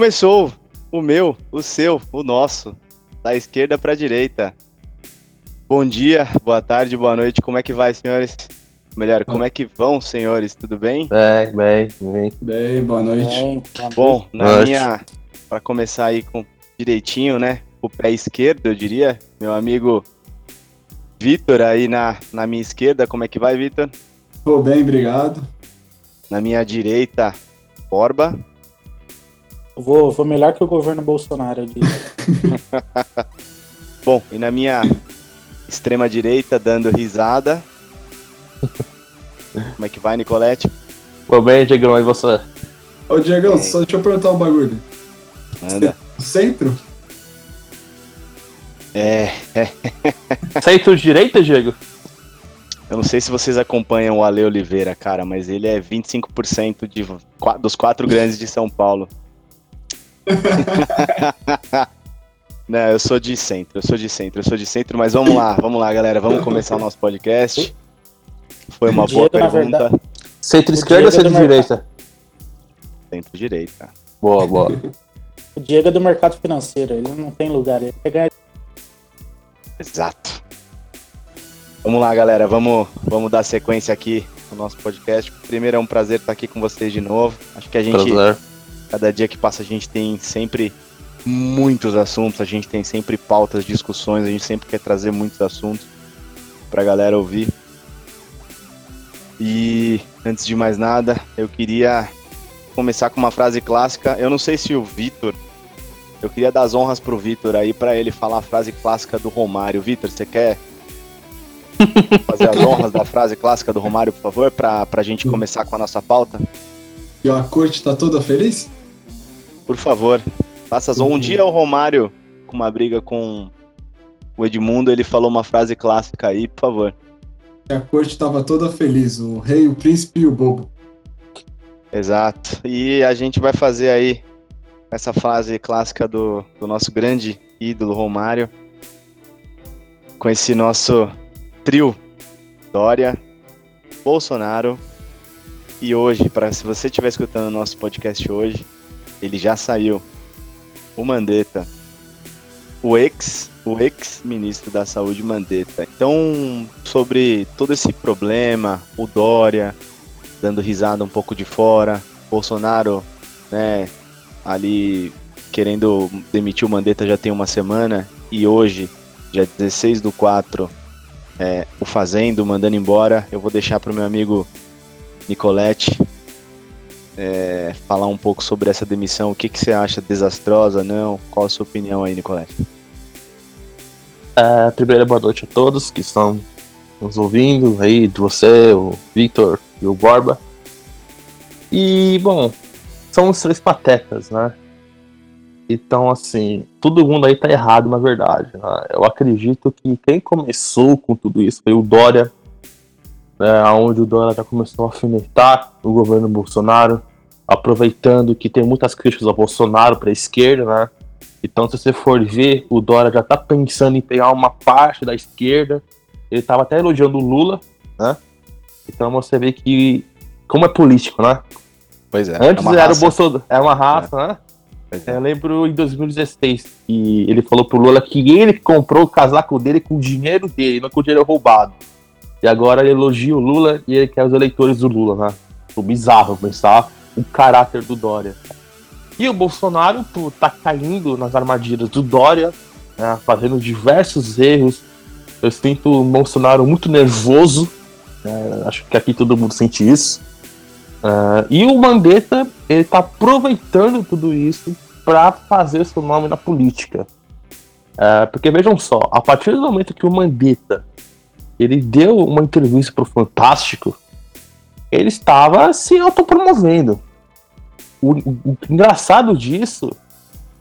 Começou o meu, o seu, o nosso, da esquerda para a direita. Bom dia, boa tarde, boa noite. Como é que vai, senhores? Melhor, como é que vão, senhores? Tudo bem? Bem, bem, bem. Bem, boa noite. Bem, Bom, na noite. minha, para começar aí com direitinho, né? O pé esquerdo, eu diria. Meu amigo Vitor aí na, na minha esquerda. Como é que vai, Vitor? Tô bem, obrigado. Na minha direita, Borba. Vou, vou melhor que o governo Bolsonaro ali. Bom, e na minha extrema direita, dando risada. Como é que vai, Nicolete? Tô bem, Diegão, e você? Ô, Diegão, só deixa eu perguntar um bagulho. Manda. Centro? É. Centro-direita, Diego? Eu não sei se vocês acompanham o Ale Oliveira, cara, mas ele é 25% de, dos quatro grandes de São Paulo. não, eu sou de centro, eu sou de centro, eu sou de centro, mas vamos lá, vamos lá, galera, vamos começar o nosso podcast. Foi uma boa pergunta. Centro-esquerda ou centro-direita? Centro-direita. Boa, boa. O Diego é do mercado financeiro, ele não tem lugar, ele quer ganhar. Exato. Vamos lá, galera, vamos, vamos dar sequência aqui no nosso podcast. Primeiro é um prazer estar aqui com vocês de novo. Acho que a gente, prazer. Cada dia que passa, a gente tem sempre muitos assuntos, a gente tem sempre pautas, discussões, a gente sempre quer trazer muitos assuntos para a galera ouvir. E antes de mais nada, eu queria começar com uma frase clássica. Eu não sei se o Vitor. Eu queria dar as honras pro Vitor aí para ele falar a frase clássica do Romário. Vitor, você quer fazer as honras da frase clássica do Romário, por favor, pra, pra gente começar com a nossa pauta? E a corte tá toda feliz? Por favor, faça honras. Um dia o Romário, com uma briga com o Edmundo, ele falou uma frase clássica aí, por favor. A corte tava toda feliz, o rei, o príncipe e o bobo. Exato. E a gente vai fazer aí essa frase clássica do, do nosso grande ídolo Romário com esse nosso trio Dória, Bolsonaro e hoje, para se você estiver escutando o nosso podcast hoje, ele já saiu. O Mandetta, o ex, o ex-ministro da Saúde Mandetta. Então, sobre todo esse problema, o Dória dando risada um pouco de fora, Bolsonaro, né, ali querendo demitir o Mandetta já tem uma semana e hoje, dia 16 do 4, é, o fazendo, mandando embora. Eu vou deixar para o meu amigo Nicolette é, falar um pouco sobre essa demissão. O que, que você acha desastrosa, não? Qual a sua opinião aí, Nicolette? É, primeiro, boa noite a todos que estão nos ouvindo aí, de você, o Victor e o Borba. E, bom, são os três patetas, né? Então, assim, todo mundo aí tá errado, na verdade. Né? Eu acredito que quem começou com tudo isso foi o Dória, né, onde o Dória já começou a alfinetar o governo Bolsonaro, aproveitando que tem muitas críticas ao Bolsonaro para a esquerda, né? Então, se você for ver, o Dória já tá pensando em pegar uma parte da esquerda. Ele tava até elogiando o Lula, né? Então você vê que como é político, né? Pois é. Antes é era o Bolsonaro, é uma raça, é. né? É. Eu lembro em 2016 que ele falou pro Lula que ele comprou o casaco dele com o dinheiro dele, não com o dinheiro roubado. E agora ele elogia o Lula e ele quer os eleitores do Lula, né? O bizarro pensar o caráter do Dória. E o Bolsonaro tá caindo nas armadilhas do Dória, né? fazendo diversos erros. Eu sinto o Bolsonaro muito nervoso. Né? Acho que aqui todo mundo sente isso. Uh, e o Mandetta, ele tá aproveitando tudo isso para fazer seu nome na política. Uh, porque vejam só, a partir do momento que o Mandetta ele deu uma entrevista pro Fantástico, ele estava se autopromovendo. O, o, o engraçado disso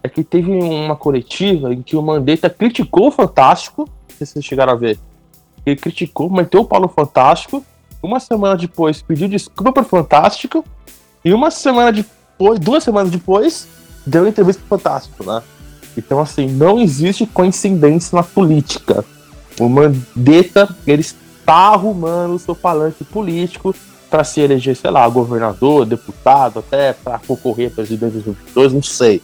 é que teve uma coletiva em que o Mandetta criticou o Fantástico, não sei se vocês chegaram a ver. Ele criticou, meteu o pau no Fantástico uma semana depois pediu desculpa pro Fantástico e uma semana depois, duas semanas depois, deu entrevista pro Fantástico, né? Então, assim, não existe coincidência na política. O Mandetta, ele está arrumando o seu falante político para se eleger, sei lá, governador, deputado, até para concorrer a presidente de 2022, não sei.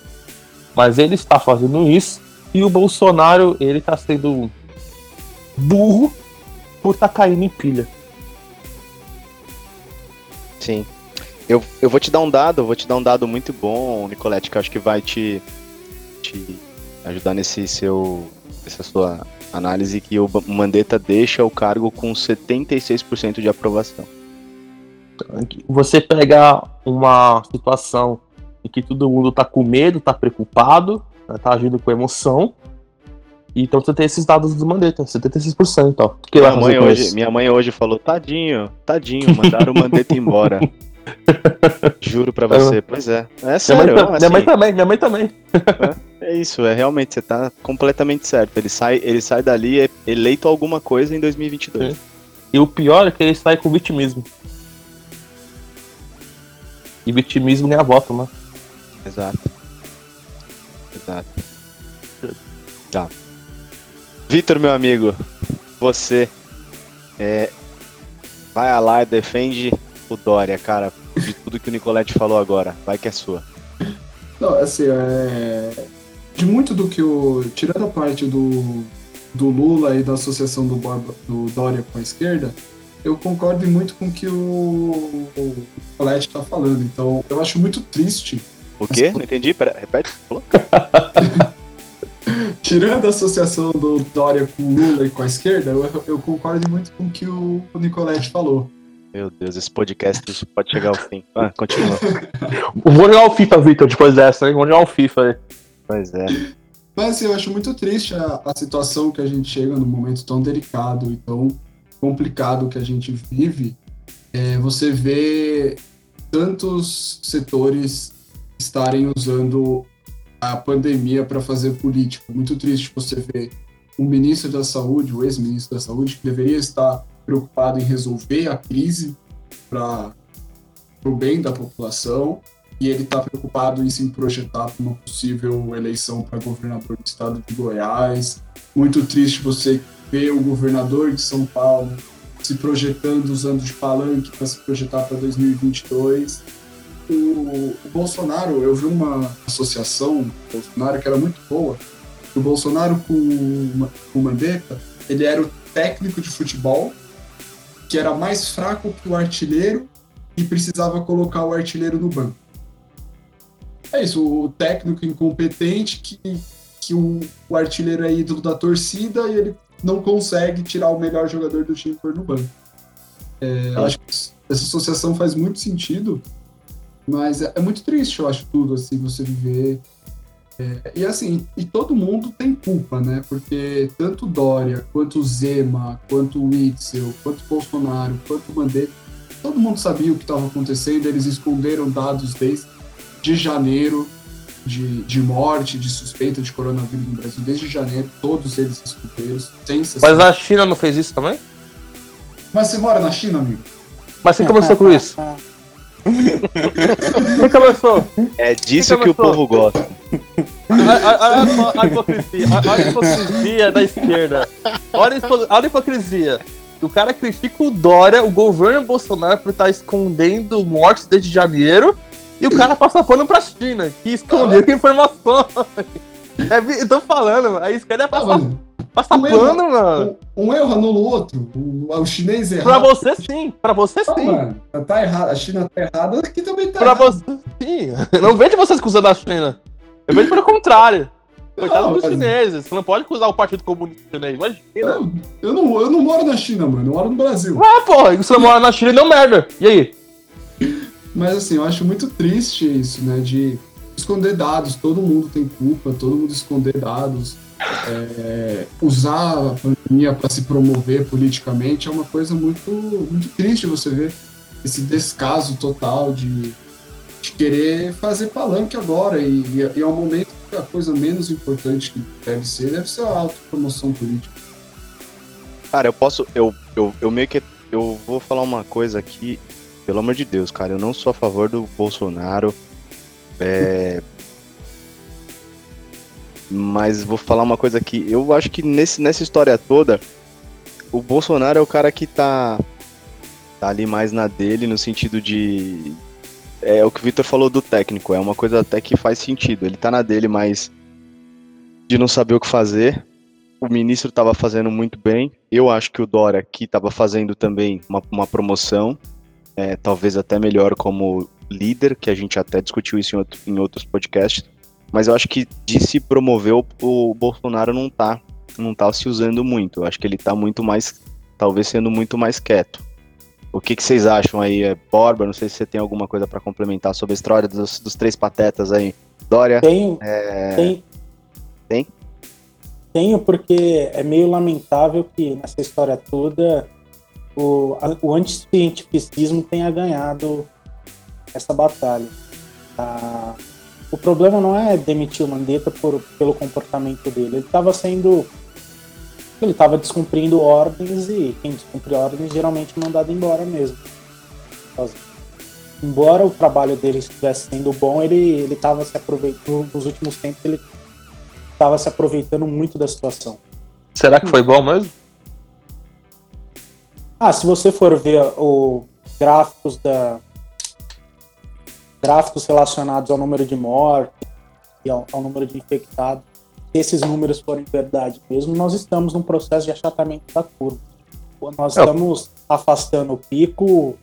Mas ele está fazendo isso e o Bolsonaro, ele está sendo burro por estar tá caindo em pilha. Sim. Eu, eu vou te dar um dado, vou te dar um dado muito bom, Nicolete, que eu acho que vai te, te ajudar nesse seu, essa sua análise, que o Mandetta deixa o cargo com 76% de aprovação. Você pega uma situação em que todo mundo tá com medo, tá preocupado, né, tá agindo com emoção, então você tem esses dados do Mandetta, 76%, ó. Que minha, mãe hoje, minha mãe hoje falou, tadinho, tadinho, mandaram o Mandetta embora. Juro pra você, pois é. É sério. Minha mãe, assim, minha mãe também, minha mãe também. É, é, isso, é realmente, você tá completamente certo. Ele sai, ele sai dali é eleito alguma coisa em 2022. Sim. E o pior é que ele sai com vitimismo. E vitimismo nem a voto, mano. Exato. Exato. Tá. Vitor, meu amigo, você é, vai lá e defende o Dória, cara, de tudo que o Nicolette falou agora. Vai que é sua. Não, assim, é... de muito do que o. Tirando a parte do, do Lula e da associação do, Borba, do Dória com a esquerda, eu concordo muito com o que o, o Nicolette está falando. Então, eu acho muito triste. O quê? Não entendi? Pera, repete. Tirando a associação do Dória com o Lula e com a esquerda, eu, eu concordo muito com o que o, Nicolette falou. Meu Deus, esse podcast pode chegar ao fim. Ah, continua. Vou jogar o FIFA, Victor, depois dessa, hein? Vou jogar o FIFA aí. Pois é. Mas assim, eu acho muito triste a, a situação que a gente chega no momento tão delicado e tão complicado que a gente vive. É, você vê tantos setores estarem usando a pandemia para fazer política. Muito triste você ver o ministro da Saúde, o ex-ministro da Saúde, que deveria estar preocupado em resolver a crise para o bem da população e ele está preocupado em se projetar para uma possível eleição para governador do estado de Goiás. Muito triste você ver o governador de São Paulo se projetando usando de palanque para se projetar para 2022. O, o, Bolsonaro, eu vi uma associação Bolsonaro que era muito boa. O Bolsonaro com o Mandetta, ele era o técnico de futebol que era mais fraco que o artilheiro e precisava colocar o artilheiro no banco. É isso, o técnico incompetente que, que o, o artilheiro é ídolo da torcida e ele não consegue tirar o melhor jogador do time por no banco. É, acho que essa associação faz muito sentido, mas é, é muito triste, eu acho, tudo, assim, você viver é, e assim, e todo mundo tem culpa, né? Porque tanto Dória, quanto Zema, quanto Witzel, quanto Bolsonaro, quanto Mandetta, todo mundo sabia o que estava acontecendo, eles esconderam dados desde de janeiro de, de morte, de suspeita de coronavírus no Brasil, desde janeiro, todos eles sem Mas a China não fez isso também? Mas você mora na China, amigo? Mas você começou com isso? Quem começou? É disso que o povo gosta. Olha só a hipocrisia, olha a hipocrisia da esquerda. Olha a hipocrisia. O cara critica o Dória, o governo Bolsonaro, por estar escondendo mortes desde janeiro. E o cara passa pano pra China, que escondeu ah. informações. É, eu tô falando, a esquerda é passar, passar um pano, erro, mano. Um, um, erro anula o outro. O, o chinês errado. Pra você sim, pra você não, sim. Mano, tá errado. A China tá errada, aqui também tá Pra errado. você sim. Eu não vejo vocês acusando a China. Eu vejo pelo contrário. Coitado dos chineses. Você não pode acusar o Partido Comunista Chinês. Imagina. Eu, eu, não, eu não moro na China, mano. Eu moro no Brasil. Ah, porra. Você não mora na China e não merda. E aí? Mas assim, eu acho muito triste isso, né? De esconder dados. Todo mundo tem culpa. Todo mundo esconder dados. É, usar a pandemia para se promover politicamente é uma coisa muito, muito triste você ver esse descaso total de de querer fazer palanque agora. E, e, é um momento que a coisa menos importante que deve ser, deve ser a autopromoção política. Cara, eu posso. Eu, eu, eu meio que. Eu vou falar uma coisa aqui, pelo amor de Deus, cara. Eu não sou a favor do Bolsonaro. É. Mas vou falar uma coisa aqui. Eu acho que nesse, nessa história toda, o Bolsonaro é o cara que tá tá ali mais na dele, no sentido de. É o que o Vitor falou do técnico, é uma coisa até que faz sentido. Ele tá na dele, mas de não saber o que fazer. O ministro estava fazendo muito bem. Eu acho que o Dória aqui estava fazendo também uma, uma promoção, é, talvez até melhor como líder, que a gente até discutiu isso em, outro, em outros podcasts. Mas eu acho que de se promover, o, o Bolsonaro não tá, não tá se usando muito. Eu acho que ele tá muito mais, talvez sendo muito mais quieto. O que, que vocês acham aí, é, Borba? Não sei se você tem alguma coisa para complementar sobre a história dos, dos, três patetas aí. Dória? Tenho. É... Tem. Tem? Tenho, porque é meio lamentável que nessa história toda o, o anticientificismo tenha ganhado essa batalha. Ah, o problema não é demitir o Mandetta por, pelo comportamento dele. Ele estava sendo. Ele estava descumprindo ordens e quem descumpre ordens geralmente é mandado embora mesmo. Embora o trabalho dele estivesse sendo bom, ele estava se aproveitando. Nos últimos tempos, ele estava se aproveitando muito da situação. Será que foi bom mesmo? Ah, se você for ver os gráficos da, gráficos relacionados ao número de mortes e ao, ao número de infectados, se esses números forem verdade mesmo, nós estamos num processo de achatamento da curva. Nós é. estamos afastando o pico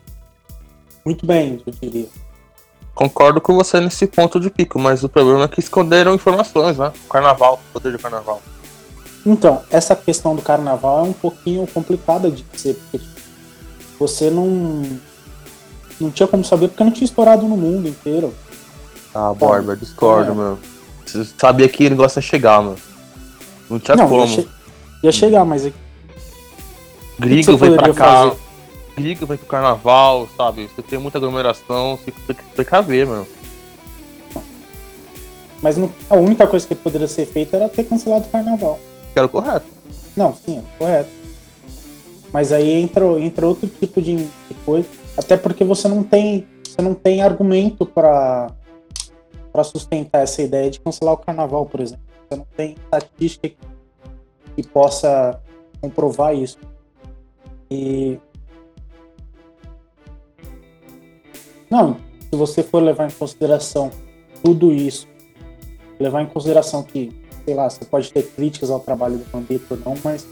muito bem, eu diria. Concordo com você nesse ponto de pico, mas o problema é que esconderam informações, né? O carnaval, o poder do carnaval. Então, essa questão do carnaval é um pouquinho complicada de dizer, porque você não não tinha como saber porque não tinha estourado no mundo inteiro. Ah, Borba, discordo, é. meu. Você sabia que ele gosta de chegar, mano. Não tinha não, como. Ia, che ia, chegar, mas. Grigo veio pra cá. Fazer? Grigo veio pro carnaval, sabe? Você tem muita aglomeração, você tem que precaver, mano. Mas não, a única coisa que poderia ser feita era ter cancelado o carnaval. Que era o correto. Não, sim, é correto. Mas aí entra, entra outro tipo de, coisa até porque você não tem, você não tem argumento para para sustentar essa ideia de cancelar o carnaval, por exemplo. Você não tem estatística que, que possa comprovar isso. E não, se você for levar em consideração tudo isso, levar em consideração que, sei lá, você pode ter críticas ao trabalho do Mandetta ou não, mas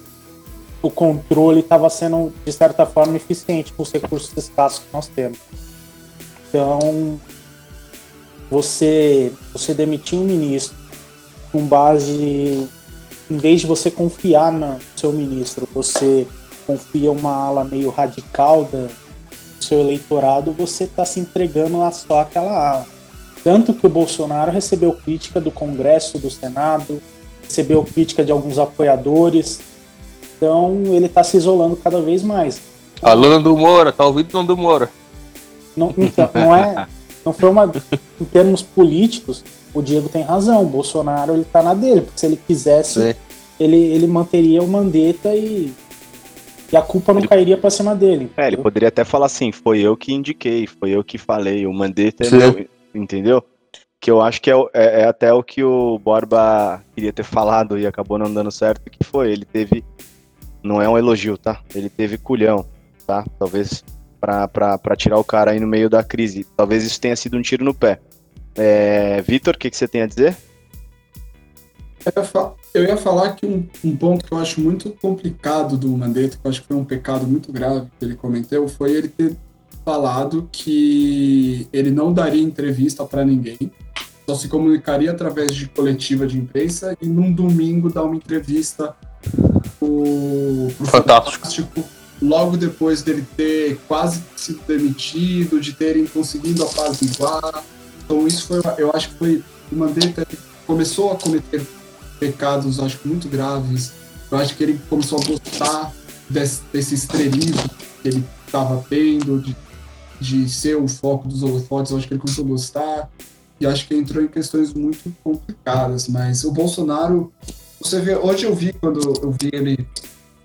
o controle estava sendo, de certa forma, eficiente com os recursos escassos que nós temos. Então, você, você demitir um ministro com base, em vez de você confiar no seu ministro, você confia uma ala meio radical do seu eleitorado, você está se entregando a só aquela ala. Tanto que o Bolsonaro recebeu crítica do Congresso, do Senado, recebeu crítica de alguns apoiadores, então ele está se isolando cada vez mais. Falando do Moura, tá ouvindo não do Moura. Não, então, não é. Não foi uma. Em termos políticos, o Diego tem razão. O Bolsonaro ele tá na dele, porque se ele quisesse, ele, ele manteria o Mandetta e, e a culpa não ele, cairia para cima dele. É, ele poderia até falar assim: foi eu que indiquei, foi eu que falei, o Mandetta é meu, entendeu? Que eu acho que é, é, é, até o que o Borba queria ter falado e acabou não dando certo, que foi, ele teve não é um elogio, tá? Ele teve culhão, tá? Talvez para tirar o cara aí no meio da crise. Talvez isso tenha sido um tiro no pé. É, Vitor, o que, que você tem a dizer? Eu ia falar que um, um, ponto que eu acho muito complicado do Mandetta, que eu acho que foi um pecado muito grave que ele cometeu, foi ele ter falado que ele não daria entrevista para ninguém, só se comunicaria através de coletiva de imprensa e num domingo dar uma entrevista o Fantástico. Fantástico. Logo depois dele ter quase sido demitido, de terem conseguido apaziguar. Então isso foi, eu acho que foi o Mandetta começou a cometer pecados, acho que muito graves. Eu acho que ele começou a gostar desse, desse estrelismo que ele estava tendo, de, de ser o foco dos holofotes. Eu acho que ele começou a gostar. E acho que entrou em questões muito complicadas. Mas o Bolsonaro você vê, hoje eu vi, quando eu vi ele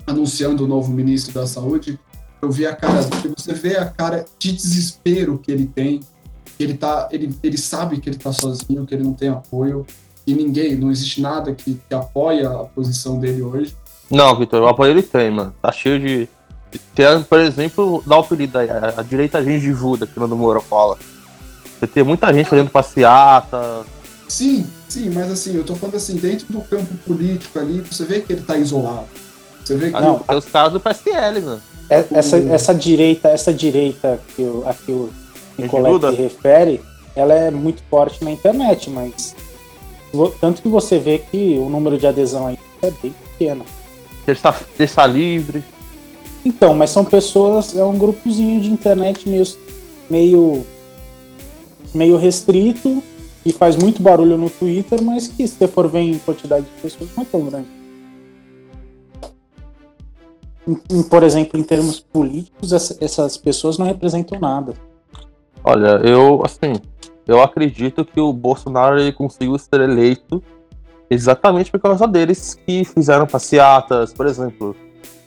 anunciando o novo ministro da Saúde, eu vi a cara, você vê a cara de desespero que ele tem, ele tá, ele, ele sabe que ele tá sozinho, que ele não tem apoio, e ninguém, não existe nada que, que apoia a posição dele hoje. Não, Vitor, o apoio ele tem, mano. Tá cheio de Tem, por exemplo, dá o apelido aí, a, a direita gengivuda, que o Nando Moura fala. Você tem muita gente fazendo passeata. Sim, sim, mas assim, eu tô falando assim, dentro do campo político ali, você vê que ele tá isolado. Você vê que. Ah, não, tem os caras do PSL, mano. É, essa, essa direita, essa direita que o, a que o Nicolete se refere, ela é muito forte na internet, mas tanto que você vê que o número de adesão aí é bem pequeno. Terça, terça livre. Então, mas são pessoas, é um grupozinho de internet meio, meio, meio restrito e faz muito barulho no Twitter, mas que se for ver em quantidade de pessoas não é tão grande. Por exemplo, em termos políticos, essas pessoas não representam nada. Olha, eu, assim, eu acredito que o Bolsonaro ele conseguiu ser eleito exatamente por causa deles que fizeram passeatas, por exemplo.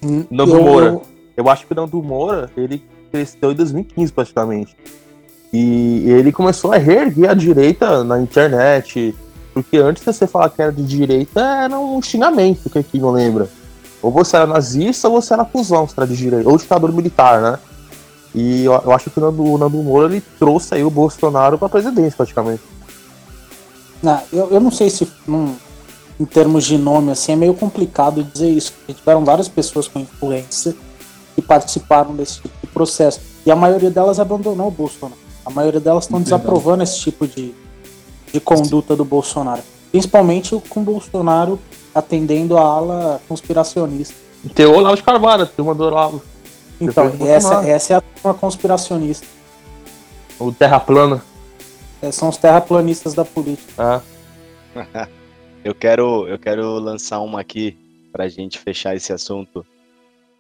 Hum, Nando eu... Moura. Eu acho que o Nando Moura, ele cresceu em 2015 praticamente. E ele começou a reerguer a direita na internet. Porque antes de você falar que era de direita, era um xingamento, que aqui não lembra. Ou você era nazista ou você era cuzão, se era de direita. Ou ditador militar, né? E eu, eu acho que o Nando, o Nando Moura ele trouxe aí o Bolsonaro para presidência, praticamente. Não, eu, eu não sei se num, em termos de nome assim é meio complicado dizer isso. Porque tiveram várias pessoas com influência que participaram desse tipo de processo. E a maioria delas abandonou o Bolsonaro. A maioria delas estão desaprovando esse tipo de, de conduta do Bolsonaro. Principalmente com o Bolsonaro atendendo a ala conspiracionista. Tem o Olavo de Carvalho, turma do Olavo. Então, essa, essa é a turma conspiracionista. O terra plana. É, são os terraplanistas da política. Ah. eu, quero, eu quero lançar uma aqui pra gente fechar esse assunto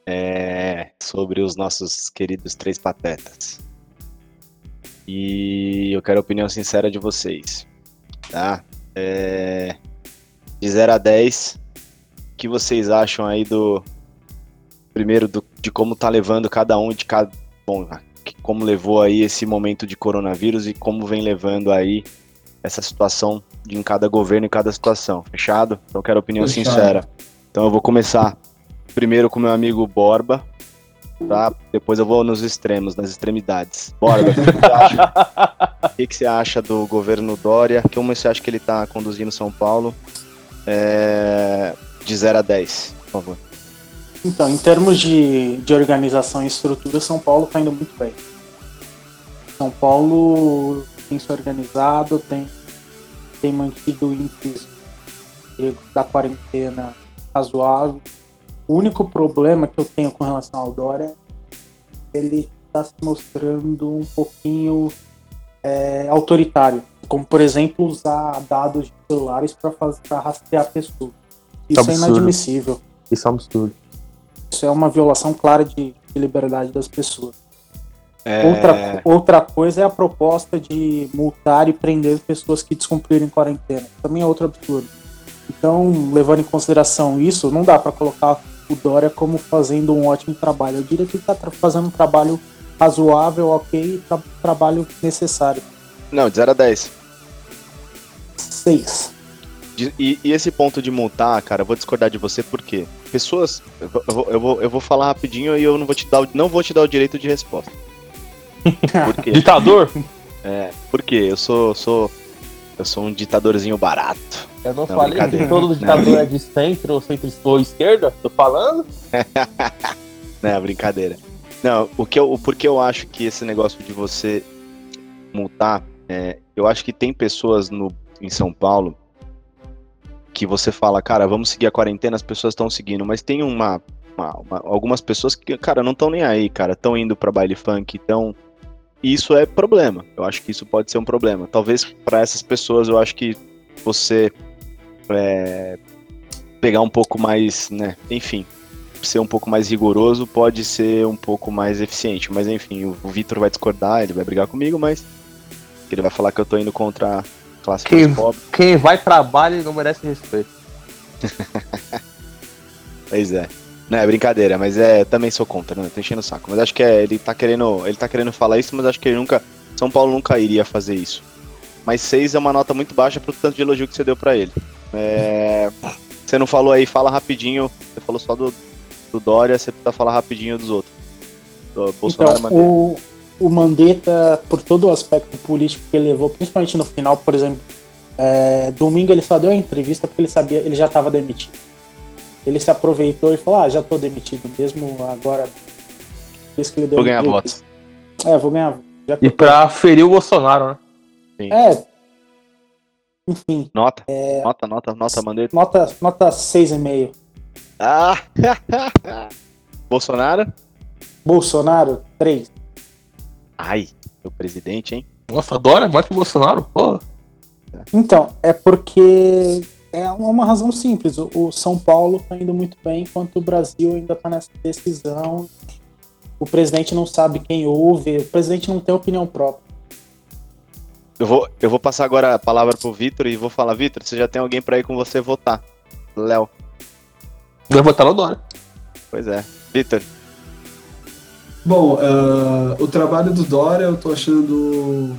é, sobre os nossos queridos três patetas. E eu quero a opinião sincera de vocês. Tá? É, de 0 a 10, o que vocês acham aí do. Primeiro, do, de como tá levando cada um de cada. Bom, como levou aí esse momento de coronavírus e como vem levando aí essa situação de em cada governo e cada situação. Fechado? Então eu quero opinião Fechado. sincera. Então eu vou começar primeiro com meu amigo Borba, tá? Depois eu vou nos extremos, nas extremidades. Borba, o que, você acha, que, que você acha do governo Dória? Como você acha que ele está conduzindo São Paulo? é, de 0 a 10, por favor. Então, em termos de, de organização e estrutura, São Paulo está indo muito bem. São Paulo tem se organizado, tem, tem mantido o índice da quarentena razoável. O único problema que eu tenho com relação ao Dória é ele está se mostrando um pouquinho é, autoritário como por exemplo usar dados de celulares para rastrear pessoas. Isso absurdo. é inadmissível. Isso é um absurdo. Isso é uma violação clara de, de liberdade das pessoas. É... Outra, outra coisa é a proposta de multar e prender pessoas que descumprirem quarentena. Também é outro absurdo. Então, levando em consideração isso, não dá para colocar o Dória como fazendo um ótimo trabalho. Eu diria que ele está fazendo um trabalho razoável, ok, tra trabalho necessário. Não, de 0 a 10. 6. E, e, esse ponto de multar, cara, eu vou discordar de você porque pessoas. Eu vou, eu vou, eu vou falar rapidinho e eu não vou te dar, não vou te dar o direito de resposta. Por quê? Ditador? É, porque eu sou, sou. Eu sou um ditadorzinho barato. Eu não, não falei que todo ditador não. é de centro ou centro ou esquerda? Tô falando? não, brincadeira. Não, o que eu, o porquê eu acho que esse negócio de você multar, é, eu acho que tem pessoas no em São Paulo que você fala, cara, vamos seguir a quarentena, as pessoas estão seguindo, mas tem uma, uma, uma, algumas pessoas que, cara, não estão nem aí, cara, estão indo para baile funk, então isso é problema. Eu acho que isso pode ser um problema. Talvez para essas pessoas, eu acho que você é, pegar um pouco mais, né, enfim, ser um pouco mais rigoroso pode ser um pouco mais eficiente. Mas enfim, o, Vitor vai discordar, ele vai brigar comigo, mas ele vai falar que eu tô indo contra classe quem, quem vai trabalho não merece respeito. pois é. Não, é brincadeira, mas é, também sou contra, não, tô enchendo o saco. Mas acho que é, ele tá querendo, ele tá querendo falar isso, mas acho que ele nunca, São Paulo nunca iria fazer isso. Mas 6 é uma nota muito baixa pro tanto de elogio que você deu para ele. É, você não falou aí, fala rapidinho, você falou só do, do Dória, você precisa falar rapidinho dos outros. Do Bolsonaro Então, o, o Mandetta, por todo o aspecto político que ele levou, principalmente no final, por exemplo, é, domingo ele só deu a entrevista porque ele sabia, ele já estava demitido. Ele se aproveitou e falou: Ah, já tô demitido mesmo, agora. Isso que ele deu Vou ganhar votos. É, vou ganhar. Já E pra ferir o Bolsonaro, né? É. Enfim, Nota, É. nota, nota, nota, Mandetta. nota, nota 6,5. Ah! Bolsonaro? Bolsonaro, 3. Ai, o presidente, hein? Nossa, adora mais que o Bolsonaro, porra. Então, é porque é uma razão simples. O, São Paulo tá indo muito bem, enquanto o Brasil ainda tá nessa decisão. O presidente não sabe quem ouve, o presidente não tem opinião própria. Eu vou, eu vou passar agora a palavra pro Vitor e vou falar, Vitor, você já tem alguém pra ir com você votar. Léo. Vai votar no Dória. Pois é. Vitor, Bom, ah, o trabalho do Dória eu tô achando.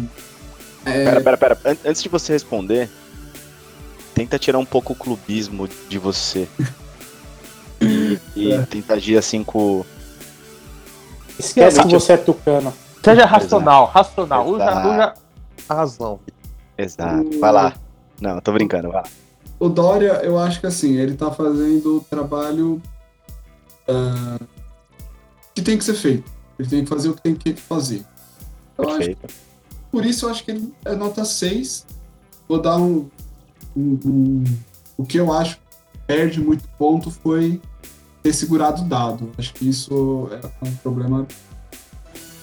É, pera, pera, pera. An- Antes de você responder, tenta tirar um pouco o clubismo de você. E, e É. tenta agir assim com. Esquece que você é tucano. Seja racional, racional. Usa, Exato. usa a razão. Exato. Vai lá. Não, eu tô brincando, vai lá. O Dória, eu acho que assim, ele tá fazendo o trabalho ah, que tem que ser feito. Ele tem que fazer o que tem que fazer. Eu acho, Perfeito. por isso eu acho que ele é nota 6. Vou dar um, um- um- O que eu acho que perde muito ponto foi ter segurado o dado. Acho que isso é um problema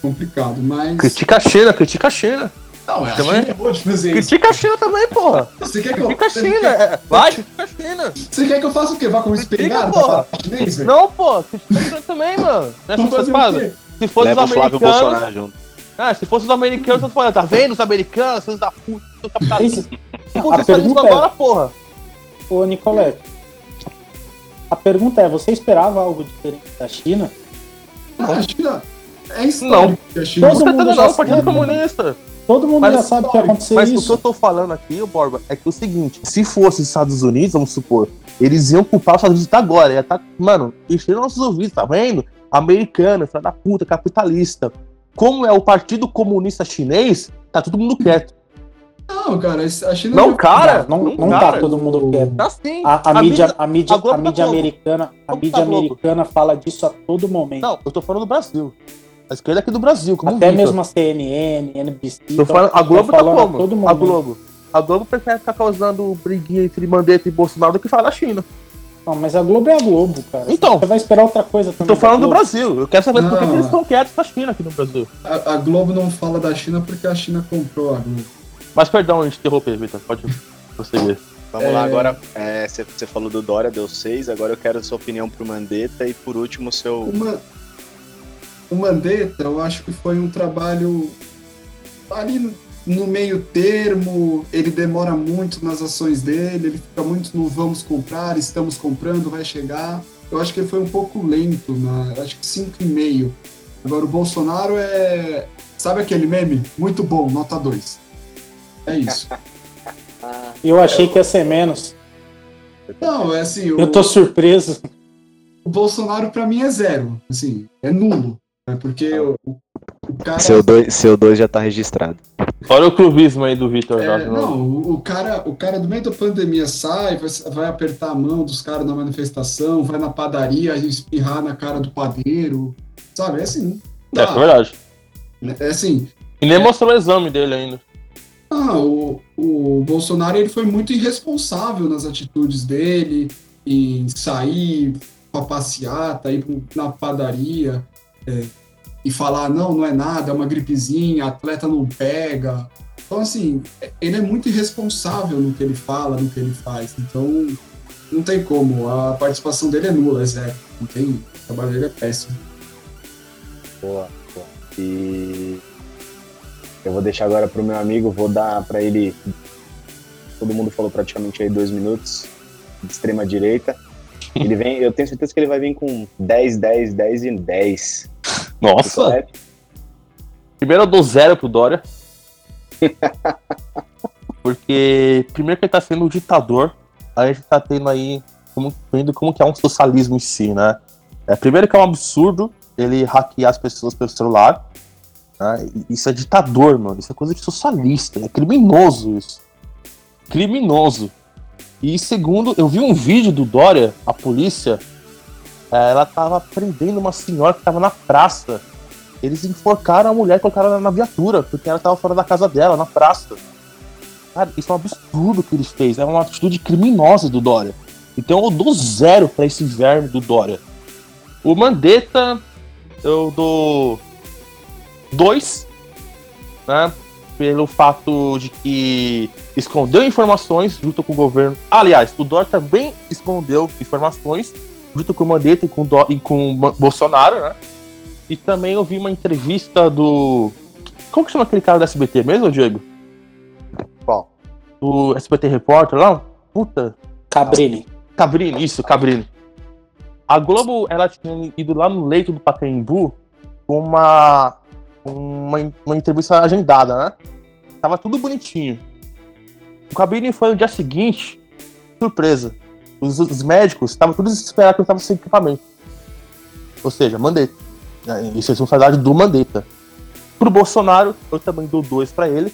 complicado. Mas. Critica a China, critica a China. Não, eu Também? acho que é bom de fazer isso. Critica a China também, porra. Você quer que eu. Critica a China. quer- é. Vai, critica a China. Você quer que eu faça o quê? Vá com espingarda porra. pra falar chinês, velho? Não, pô, critica a China também, mano. Não é assim que vocês o fazem. Se fosse Leva os o Flávio americanos. Bolsonaro junto. Ah, se fosse os americanos, vocês falam, tá vendo os americanos, seus da puta, seus capitalistas. Isso- Por que vocês isso é- agora, porra? Ô, Nicolete, a pergunta é: você esperava algo diferente da China? Ah, a China. É histórico que a China. Todo Não tá mundo já não, o Partido sabe. Comunista. Todo mundo Mas- já sabe que ia acontecer Mas o que eu isso. tô falando aqui, ô Borba, é que é o seguinte, se fosse os Estados Unidos, vamos supor, eles iam culpar os Estados Unidos até agora, ia tá, mano, enchendo nossos ouvidos, tá vendo? Americano, filho da puta, capitalista. Como é o Partido Comunista Chinês, tá todo mundo quieto. Não, cara, a China. Não, cara, não, não, não cara. tá todo mundo quieto. Tá sim. A, a mídia, a mídia, a Globo a tá mídia Globo. americana, a mídia tá Globo. americana fala disso a todo momento. Não, eu tô falando do Brasil. A esquerda aqui do Brasil, como Até mesmo a CNN, NBC. Tô falando, a Globo tá falando a como? todo A. Globo. A Globo prefere ficar causando briguinha entre Mandetta e Bolsonaro do que falar da China. Não, mas a Globo é a Globo, cara. Então. Você vai esperar outra coisa também. Tô falando do? Brasil. Eu quero saber por que eles estão quietos com a China aqui no Brasil. A, a Globo não fala da China porque a China comprou a Globo. Mas perdão, a gente interromper, Vitor. Pode prosseguir. Vamos lá É. agora. é, Você você falou do Dória, deu seis. Agora eu quero a sua opinião pro Mandetta e por último o seu. Uma, o Mandetta, eu acho que foi um trabalho ali no- meio termo, ele demora muito nas ações dele, ele fica muito no vamos comprar, estamos comprando, vai chegar. Eu acho que ele foi um pouco lento, eu acho que 5,5. Agora o Bolsonaro é. Sabe aquele meme? Muito bom, nota 2. É isso. Eu achei que ia ser menos. Não, é assim, o, Eu tô surpreso. o Bolsonaro pra mim é zero. Assim, é nulo. É porque o, o cara. Seu dois, seu dois já tá registrado. Olha o clubismo aí do Vitor. É, já, não, o, o cara, o cara do meio da pandemia sai, vai, vai apertar a mão dos caras na manifestação, vai na padaria espirrar na cara do padeiro, sabe? É assim. É, Tá, é verdade. é assim. E nem mostrou o exame dele ainda. Ah, o, o Bolsonaro ele foi muito irresponsável nas atitudes dele, em sair pra passeata, ir pro- na padaria é, e falar, não, não é nada, é uma gripezinha, atleta não pega. Então, assim, ele é muito irresponsável no que ele fala, no que ele faz. Então, não tem como. A participação dele é nula, é zero. Não tem. O trabalho dele é péssimo. Boa, boa. E eu vou deixar agora pro meu amigo, vou dar pra ele. Todo mundo falou praticamente aí dois minutos de extrema direita. Ele vem, eu tenho certeza que ele vai vir com 10, 10, 10 e 10. Nossa! Correto? Primeiro eu dou zero pro Dória. Porque, primeiro que ele tá sendo um ditador, a gente tá tendo aí, como, vendo como que é um socialismo em si, né? É, primeiro que é um absurdo ele hackear as pessoas pelo celular. Né? Isso é ditador, mano. Isso é coisa de socialista. É criminoso isso. Criminoso. E segundo, eu vi um vídeo do Dória, a polícia, é, ela tava prendendo uma senhora que tava na praça. Eles enforcaram a mulher e colocaram ela na viatura, porque ela tava fora da casa dela, na praça. Cara, isso é um absurdo que ele fez. É uma atitude criminosa do Dória. Então eu dou zero para esse verme do Dória. O Mandetta, eu dou dois, né? Pelo fato de que escondeu informações junto com o governo. Aliás, o Dória também escondeu informações junto com o Mandetta e com, o e com o Bolsonaro, né? E também eu vi uma entrevista do. Como que chama aquele cara do SBT mesmo, Diego? Qual? O SBT Repórter lá? Puta. Cabrini. Cabrini, isso, Cabrini. A Globo, ela tinha ido lá no leito do Pacaembu com uma, uma, uma entrevista agendada, né? Tava tudo bonitinho. O Cabrini foi no dia seguinte, surpresa. Os, os médicos estavam todos desesperados que eu estava sem equipamento. Ou seja, Mandetta. É, isso é responsabilidade do Mandetta. Pro Bolsonaro, eu também dou dois para ele.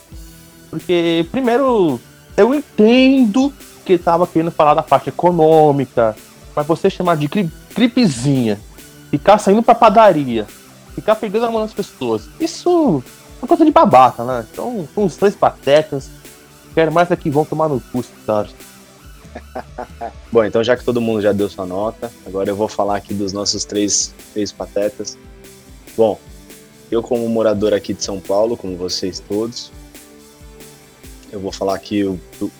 Porque, primeiro, eu entendo que ele tava querendo falar da parte econômica, mas você chamar de gripezinha, ficar saindo pra padaria, ficar pegando a mão das pessoas, isso é coisa de babaca, né? Então, os três patetas. Quero mais é que vão tomar no cu, cara. Bom, então já que todo mundo já deu sua nota, agora eu vou falar aqui dos nossos três, três patetas. Bom, eu como morador aqui de São Paulo, como vocês todos, eu vou falar aqui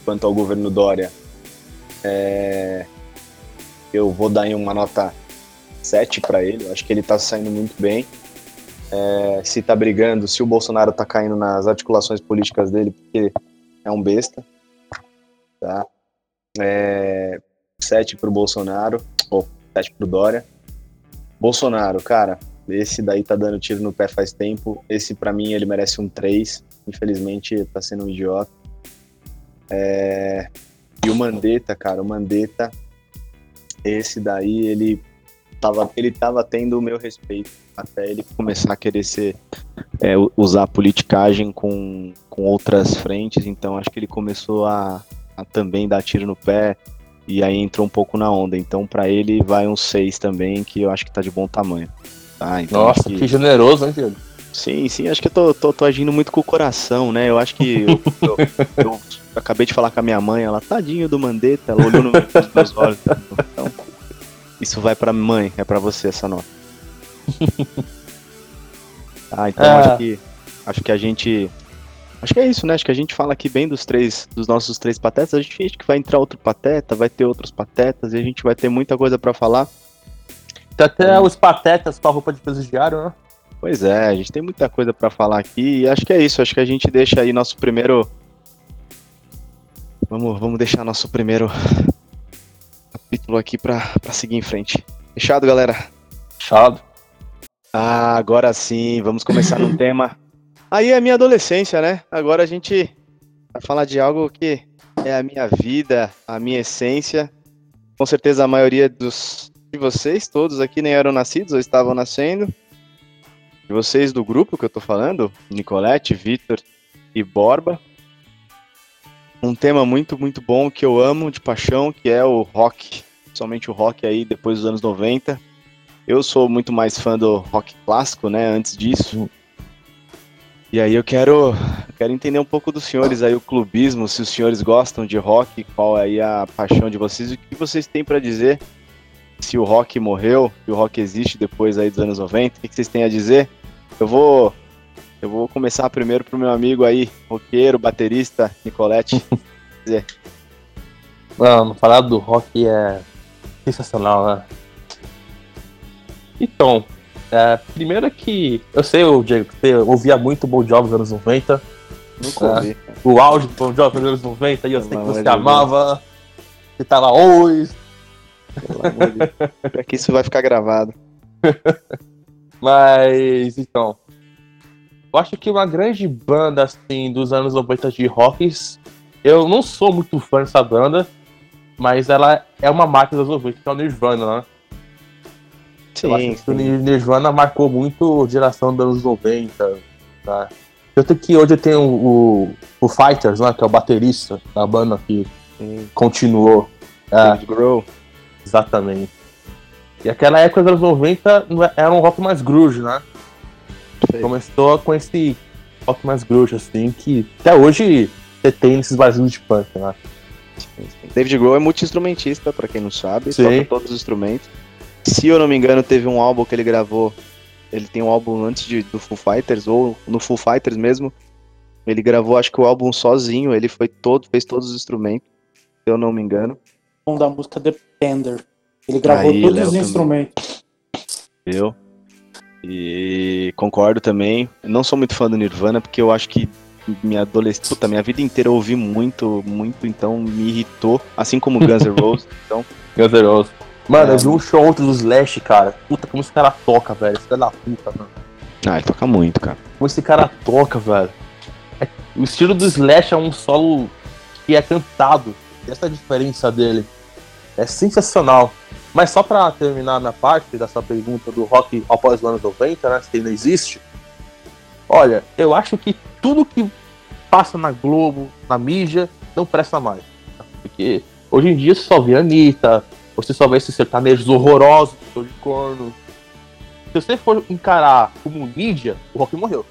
quanto ao governo Dória. É, eu vou dar uma nota 7 para ele. Eu acho que ele está saindo muito bem. É, se está brigando, se o Bolsonaro está caindo nas articulações políticas dele, porque é um besta. Tá? É, 7 para o Bolsonaro, ou 7 para o Dória. Bolsonaro, cara, esse daí tá dando tiro no pé faz tempo. Esse para mim ele merece um 3. Infelizmente tá sendo um idiota. É... E o Mandetta, cara, o Mandetta, esse daí, ele tava, ele tava tendo o meu respeito até ele começar a querer ser, é, usar a politicagem com, com outras frentes, então acho que ele começou a, a também dar tiro no pé e aí entrou um pouco na onda. Então para ele vai um 6 também, que eu acho que tá de bom tamanho. Tá? Então, Nossa, que... que generoso, hein, Diego? Sim, sim, acho que eu tô, tô, tô, agindo muito com o coração, né? Eu acho que eu, eu, eu acabei de falar com a minha mãe, ela, tadinho do Mandetta, ela olhou no, nos meus olhos. Então, isso vai pra mãe, é pra você essa nota. Ah, então é. acho que acho que a gente. Acho que é isso, né? Acho que a gente fala aqui bem dos três, dos nossos três patetas. A gente acha que vai entrar outro pateta, vai ter outros patetas e a gente vai ter muita coisa para falar. Tem até hum. os patetas com a roupa de presidiário, né? Pois é, a gente tem muita coisa para falar aqui e acho que é isso. Acho que a gente deixa aí nosso primeiro Vamos, vamos deixar nosso primeiro capítulo aqui para seguir em frente. Fechado, galera? Fechado. Ah, agora sim, vamos começar num tema. Aí é a minha adolescência, né? Agora a gente vai falar de algo que é a minha vida, a minha essência. Com certeza a maioria dos de vocês, todos aqui nem eram nascidos ou estavam nascendo. De vocês do grupo que eu tô falando, Nicolette, Vitor e Borba um tema muito, muito bom que eu amo de paixão, que é o rock. Somente o rock aí depois dos anos 90. Eu sou muito mais fã do rock clássico, né? Antes disso. E aí eu quero, quero entender um pouco dos senhores aí, o clubismo, se os senhores gostam de rock, qual é aí a paixão de vocês, o que vocês têm para dizer, se o rock morreu, se o rock existe depois aí dos anos 90, o que vocês têm a dizer? Eu vou eu vou começar primeiro pro meu amigo aí, roqueiro, baterista, Nicolette. dizer. Mano, falar do rock é sensacional, né? Então, é, primeiro que eu sei, o Diego, você ouvia muito Bon Jovi nos anos 90. Nunca é, ouvi. O auge do Bon Jovi nos anos 90, e eu sei que você amava. Você tava hoje. É que isso vai ficar gravado. Mas, então, eu acho que uma grande banda, assim, dos anos 90 de rocks. Eu não sou muito fã dessa banda, mas ela é uma máquina dos 90, que é o Nirvana, né? Acho que o Nirvana marcou muito a geração dos anos 90. Tá? Tanto que hoje eu tenho o, o Fighters, né, que é o baterista da banda que sim. continuou. É, Grow. Exatamente. E aquela época dos anos 90 é, era um rock mais grunge, né? Sei. Começou com esse rock mais grunge, assim, que até hoje você tem nesses barzinhos de punk, né? David Grohl é multi-instrumentista, pra quem não sabe, Sim. toca todos os instrumentos. Se eu não me engano, teve um álbum que ele gravou. Ele tem um álbum antes de, do Foo Fighters, ou no Foo Fighters mesmo. Ele gravou, acho que o álbum sozinho, ele foi todo, fez todos os instrumentos, se eu não me engano. O da música The Tender. Ele gravou Aí, todos Léo os instrumentos. Eu. E concordo também. Não sou muito fã do Nirvana, porque eu acho que minha adolescência, puta, minha vida inteira eu ouvi muito, muito, então me irritou, assim como Guns N' Roses, então. Guns N' Roses. Mano, é... eu vi um show ontem do Slash, cara. Puta, como esse cara toca, velho. Esse cara da puta, mano. Ah, ele toca muito, cara. Como esse cara toca, velho. É... o estilo do Slash é um solo que é cantado. Essa é a diferença dele. É sensacional. Mas só pra terminar minha parte dessa pergunta do rock após os anos 90, né? Se ainda existe. Olha, eu acho que tudo que passa na Globo, na mídia, não presta mais. Porque hoje em dia você só vê a Anitta, você só vê esses sertanejos horrorosos, de corno. Se você for encarar como mídia, o rock morreu.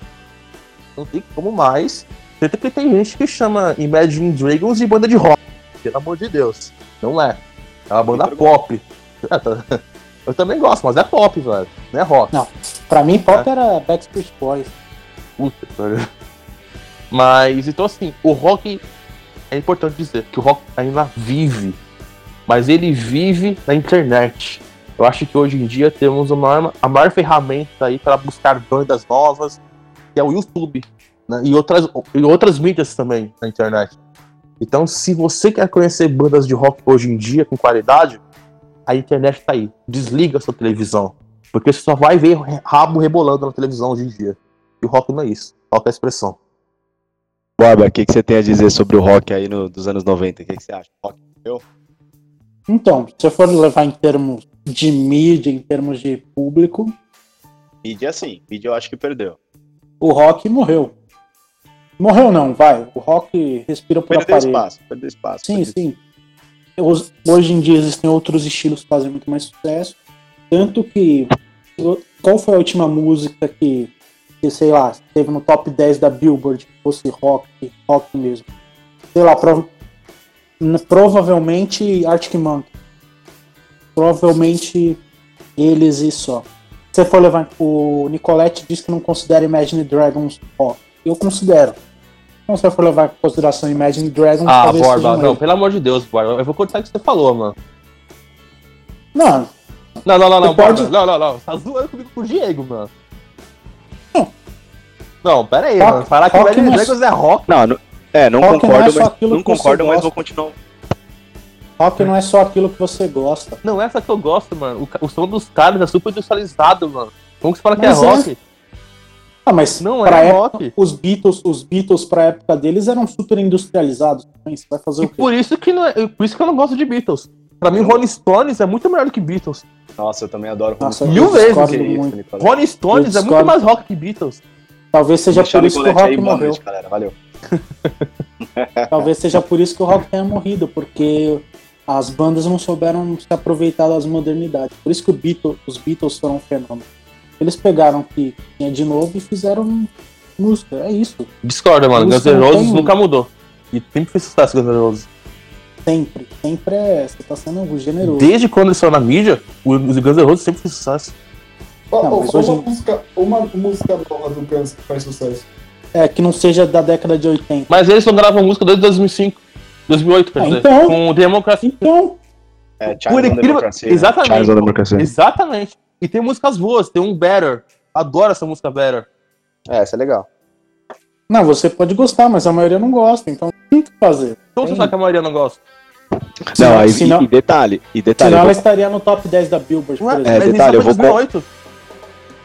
Não tem como mais. Tanto que tem gente que chama Imagine Dragons de banda de rock. Pelo amor de Deus. Não é. É uma banda pop. É, tá. Eu também gosto, mas é pop, velho. Não é rock. Não. Pra mim, pop é. era Backstreet Boys. Puta, velho. Mas, então assim, o rock. É importante dizer que o rock ainda vive. Mas ele vive na internet. Eu acho que hoje em dia temos a maior, a maior ferramenta aí para buscar bandas novas, que é o YouTube. Né? E, outras, e outras mídias também na internet. Então, se você quer conhecer bandas de rock hoje em dia com qualidade, a internet tá aí. Desliga a sua televisão. Porque você só vai ver rabo rebolando na televisão hoje em dia. E o rock não é isso. Rock é expressão. Boba, o que, que você tem a dizer sobre o rock aí no, dos anos 90? O que, que você acha? Rock morreu? Então, se eu for levar em termos de mídia, em termos de público. Mídia sim, mídia eu acho que perdeu. O rock morreu. Morreu não, vai. O rock respira por perdeu aparelho. Espaço, perdeu espaço. Sim, perdeu sim. Hoje em dia existem outros estilos que fazem muito mais sucesso. Tanto que. Qual foi a última música que que, sei lá, teve no top 10 da Billboard, que fosse rock, rock mesmo. Sei lá, provavelmente Arctic Monkey. Provavelmente eles e só. Se você for levar. O Nicolette diz que não considera Imagine Dragons rock. Eu considero. Então, se você for levar em consideração Imagine Dragons. Ah, Borba, não, pelo amor de Deus, Borba. Eu vou cortar o que você falou, mano. Não. Não, não, não, não, pode... não, não, não. Tá zoando comigo com o Diego, mano. Não, pera aí, rock, mano. Falar que Imagine é Dragons é rock. Não, não é, não rock concordo, não é mas, não concordo mas vou continuar. Rock não é só aquilo que você gosta. Não é só que eu gosto, mano. O, o som dos caras é super industrializado, mano. Como que você fala mas que é, é rock? Ah, mas não é época, rock. Os Beatles, os Beatles pra época deles eram super industrializados. Você vai fazer e o quê? Por isso que não é, por isso que eu não gosto de Beatles. Pra mim, Rolling Stones é muito melhor do que Beatles. Nossa, eu também adoro Rolling Stones. Mil vezes. Rolling Stones é muito mais rock que Beatles. Talvez seja por isso que o Rock aí, morreu. Noite, galera. Valeu. Talvez seja por isso que o Rock tenha morrido, porque as bandas não souberam se aproveitar das modernidades. Por isso que Beatles, os Beatles foram um fenômeno. Eles pegaram o que tinha de novo e fizeram música. É isso. Discorda, mano. Guns N' Roses tem... nunca mudou. E sempre fez sucesso Guns N' Roses. Sempre. Sempre é. Você tá sendo generoso. Desde quando eles foram na mídia, os Guns N' Roses sempre fez sucesso. Não, uma, hoje... música, uma música nova do Guns que faz sucesso. É, que não seja da década de 80. Mas eles não gravam música desde 2005. 2008, quer ah, dizer. Então, com o Democracia. Então. É, Por incrível... Né? Exatamente. Exatamente. E tem músicas boas, tem um Better. Adoro essa música Better. É, essa é legal. Não, você pode gostar, mas a maioria não gosta, então tem que fazer. Então você sabe que a maioria não gosta. Não, aí, senão, e, detalhe, e detalhe. Senão ela estaria no top 10 da Billboard, Ué, por exemplo. É, detalhe, eu vou. 2008.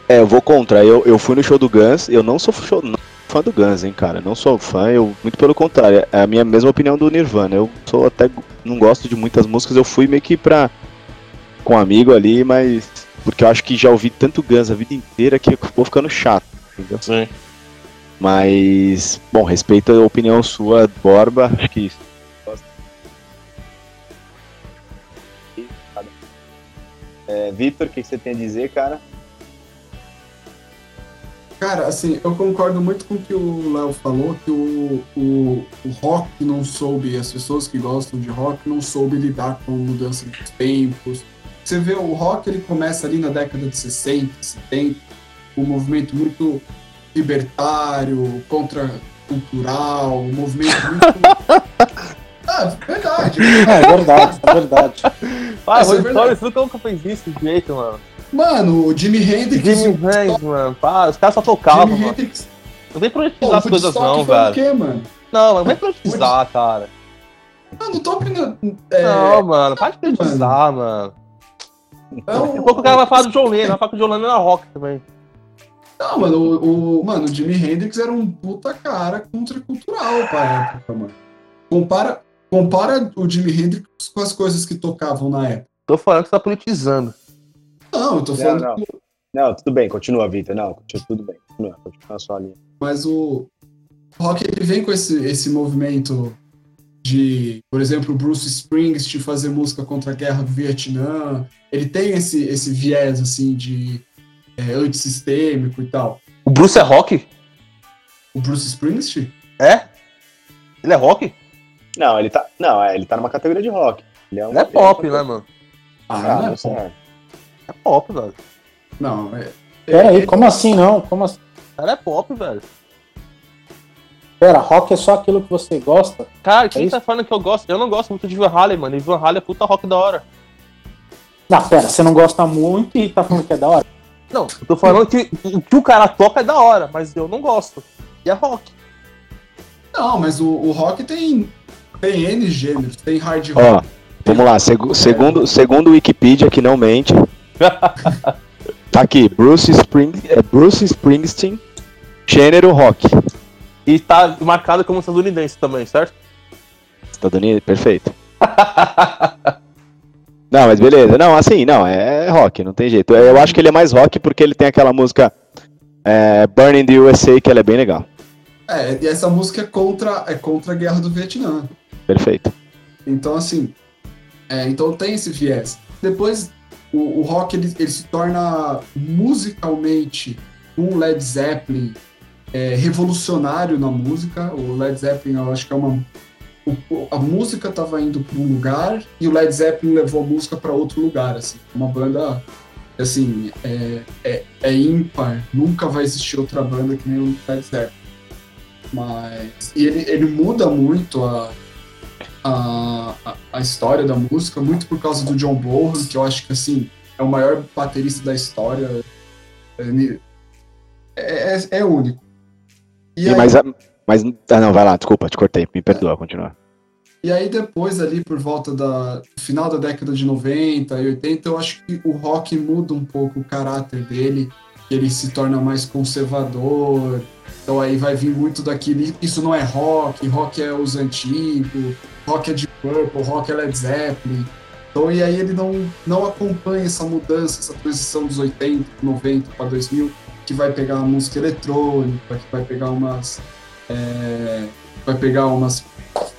É, eu vou contra. Eu, eu fui no show do Guns, eu não sou show, não, fã do Guns, hein, cara. Não sou fã, eu muito pelo contrário. É a minha mesma opinião do Nirvana. Eu sou até não gosto de muitas músicas, eu fui meio que pra com um amigo ali, mas porque eu acho que já ouvi tanto Guns a vida inteira que eu vou ficando chato, entendeu? Sim. Mas, bom, respeito a opinião sua, Borba, acho que É, Vitor, o que você tem a dizer, cara? Cara, assim, eu concordo muito com o que o Léo falou, que o, o, o rock não soube, as pessoas que gostam de rock não soube lidar com a mudança dos tempos. Você vê, o rock ele começa ali na década de 60, 70, um movimento muito libertário, contracultural, um movimento muito... ah, verdade. É verdade, é verdade. Ah, é o verdade. Stories nunca fez isso de jeito, mano. Mano, o Jimi Hendrix... Jimmy Hendrix, mano. Pá, os caras só tocavam, Jimi mano. Hendrix... Não vem politizar o as coisas não, o velho. quê, mano? Não, não vem politizar, cara. Não, não tô opinando... É, Não, mano, para de politizar, mano. é um- Daqui a pouco o cara vai falar do John Lennon, vai falar que o John Lennon era rock também. Não, mano, o, o- mano, o Jimi Hendrix era um puta cara contracultural pra época, mano. Compara, compara o Jimi Hendrix com as coisas que tocavam na época. Tô falando que você tá politizando. Não, eu tô falando não. que- Não, tudo bem, continua, Vitor. Não, continua, tudo bem. Continua, continua a sua linha. mas o rock ele vem com esse, esse movimento de, por exemplo, o Bruce Springsteen fazer música contra a guerra do Vietnã. Ele tem esse, esse viés, assim, de é, antissistêmico e tal. O Bruce é rock? O Bruce Springsteen? É? Ele é rock? Não, ele tá. Não, é, ele tá numa categoria de rock. Ele é, um, Ele é pop, né, mano? Ah, Ah, não, é não sei. pop. É pop, velho. não é, Pera aí, como assim não? Como assim? Cara, é pop, velho. Pera, rock é só aquilo que você gosta? Cara, quem É tá falando que eu gosto? Eu não gosto muito de Van Halen, mano. E Van Halen é puta rock da hora. Não, pera, você não gosta muito e tá falando que é da hora? Não, eu tô falando que o que o cara toca é da hora, mas eu não gosto. E é rock. Não, mas o, o rock tem, tem N gêneros, tem hard rock. Ó, vamos lá. segu- segundo, segundo o Wikipedia, que não mente. tá aqui, Bruce, Spring, é Bruce Springsteen, gênero rock. E tá marcado como estadunidense também, certo? Estados Unidos, perfeito. Não, mas beleza. Não, assim, não, é rock, não tem jeito. Eu acho que ele é mais rock porque ele tem aquela música é, Burning the USA, que ela é bem legal. É, e essa música é contra, é contra a guerra do Vietnã. Perfeito. Então, assim, é, então tem esse viés. Depois, o, o rock ele, ele se torna musicalmente um Led Zeppelin é, revolucionário na música. O Led Zeppelin, eu acho que é uma. o- a música estava indo para um lugar e o Led Zeppelin levou a música para outro lugar. Assim, uma banda assim é, é, é ímpar. Nunca vai existir outra banda que nem o Led Zeppelin. Mas e ele, ele muda muito a, a, a- a história da música, muito por causa do John Bonham, que eu acho que assim é o maior baterista da história. Ele- É, é, é único. E, E, aí, mas, mas. Ah, não, vai lá, desculpa, te cortei. Me perdoa, continua. e aí depois, ali por volta da final da década de 90 e 80, eu acho que o rock muda um pouco o caráter dele, ele se torna mais conservador. Então aí vai vir muito daquele. Isso não é rock, rock é os antigos, rock é de Purple, rock é Led Zeppelin. Então, e aí ele não, não acompanha essa mudança, essa transição dos 80, 90 para 2000, que vai pegar uma música eletrônica, que vai pegar umas. é, vai pegar umas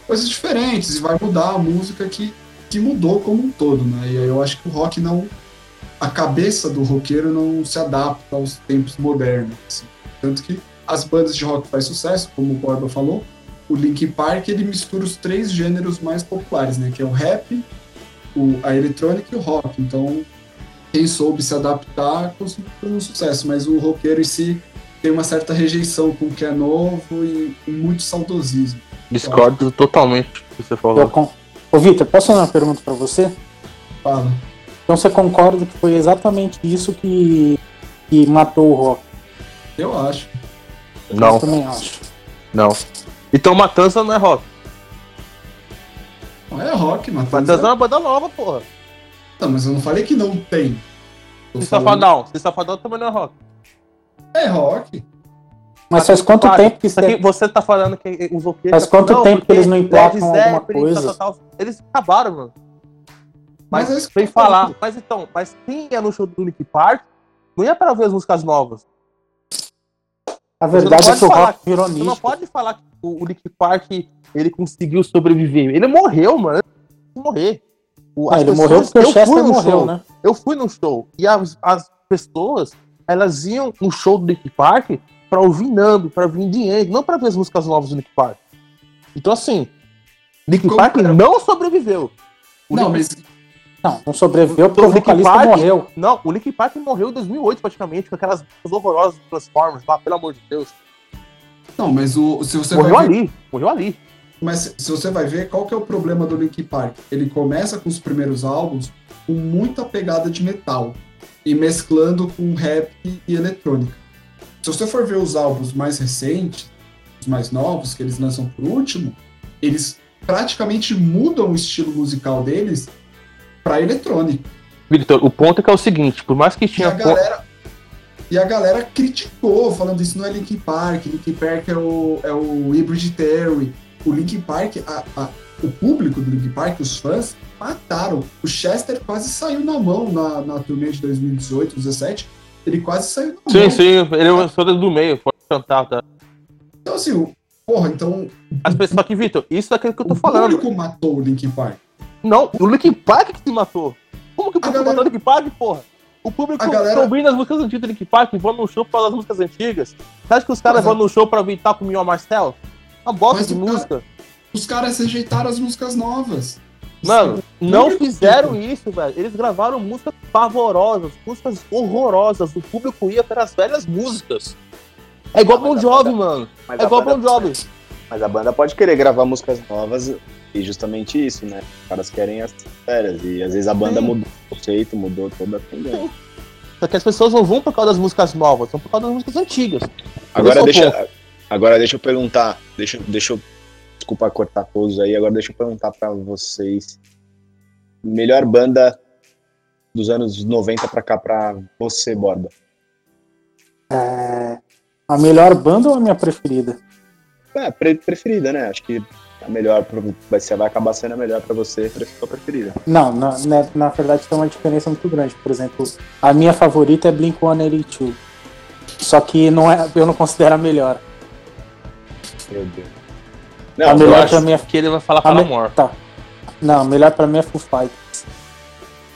coisas diferentes e vai mudar a música que, que mudou como um todo, né? E aí eu acho que o rock não. A cabeça do roqueiro não se adapta aos tempos modernos. assim. Tanto que as bandas de rock fazem sucesso, como o Borba falou. O Linkin Park ele mistura os três gêneros mais populares, né? Que é o rap, o, a eletrônica e o rock. Então, quem soube se adaptar conseguiu fazer um sucesso. Mas o roqueiro em si tem uma certa rejeição com o que é novo e, e muito saudosismo. Discordo totalmente do que você falou. con- Ô, Vitor, posso fazer uma pergunta pra você? Fala. Então você concorda que foi exatamente isso que, que matou o rock? Eu acho. Não, Eu também acho. não. Então Matanza não é rock. Não é rock, Matheus. Matanza é uma banda nova, porra. Não, mas eu não falei que não tem. Se Safadão. Se Safadão também não é rock. É rock. Mas faz quanto tempo que isso aqui você... você tá falando que os roqueiros. Faz quanto tempo que eles não emplacam alguma coisa? tal, tal, tal. Eles acabaram, mano. Mas, Mas é vem falar, mas então, mas quem ia no show do Linkin Park não ia pra ver as músicas novas. A Você não verdade é pode que o falar- rock virou Você não nicho. pode falar que o o Linkin Park ele conseguiu sobreviver. Ele morreu, mano. Ele morrer. O- Ah, ele pessoas- morreu porque o Chester morreu, show. né? Eu fui no show e as, as pessoas elas iam no show do Linkin Park pra ouvir Numb, pra ouvir The End, não pra ver as músicas novas do Linkin Park. Então assim, Linkin Como Park era? não sobreviveu. O Não, Linkin- mas Não, não sobreviveu porque o Linkin vocalista Park- morreu. Não, o Linkin Park morreu em 2008 praticamente, com aquelas horrorosas do Transformers lá, pelo amor de Deus. não, mas o se você morreu vai ver, ali, morreu ali. mas se- se você vai ver qual que é o problema do Linkin Park, ele começa com os primeiros álbuns com muita pegada de metal e mesclando com rap e eletrônica. Se você for ver os álbuns mais recentes, os mais novos que eles lançam por último, eles praticamente mudam o estilo musical deles para eletrônica. Victor, o ponto é que é o seguinte, por mais que E tinha a galera, e a galera criticou, falando isso não é Linkin Park, Linkin Park é o, é o Hybrid Theory. O Linkin Park, a- a- o público do Linkin Park, os fãs, mataram. O Chester quase saiu na mão na, na turnê de 2018, 2017. Ele quase saiu na Sim, mão. sim, ele é uma história do meio, pode cantar, tá? Então, assim, o- porra, então As pessoas, só que, Vitor, isso é aquilo que eu tô o falando. público matou o Linkin Park. Não, o Linkin Park que se matou. Como que o público galera- matou o Linkin Park, porra? O público galera- ouvindo as músicas antigas do Linkin Park, vão no show por causa das músicas antigas. Você acha que os caras Mas vão no show pra evitar com o Mio Marcel? Uma bosta Mas de o cara- música. Os caras rejeitaram as músicas novas. Mano, não público fizeram isso, velho. Eles gravaram músicas pavorosas, músicas horrorosas. O público ia pelas velhas músicas. É igual Ah, Bon Jovi, banda- mano. É igual Bon Jovi. Mas a banda pode querer gravar músicas novas e justamente isso, né? Os caras querem as férias. E às vezes a banda Sim. mudou o conceito, mudou toda a tendência. Só que as pessoas não vão por causa das músicas novas, vão por causa das músicas antigas. Agora é deixa, agora deixa eu perguntar, deixa, deixa eu, desculpa cortar todos aí, agora deixa eu perguntar pra vocês, melhor banda dos anos 90 pra cá pra você, Borba? É, A melhor banda ou a minha preferida? É, pre- preferida, né? Acho que melhor, pro- vai, ser, vai acabar sendo a melhor pra você, pre- sua preferida. Não, na, na, na verdade tem uma diferença muito grande. Por exemplo, a minha favorita é Blink-182. Só que não é, eu não considero a melhor. Meu Deus. a Não, eu melhor pra mim é Que ele vai falar a para amor. Tá. Não, a melhor pra mim é Foo Fighters.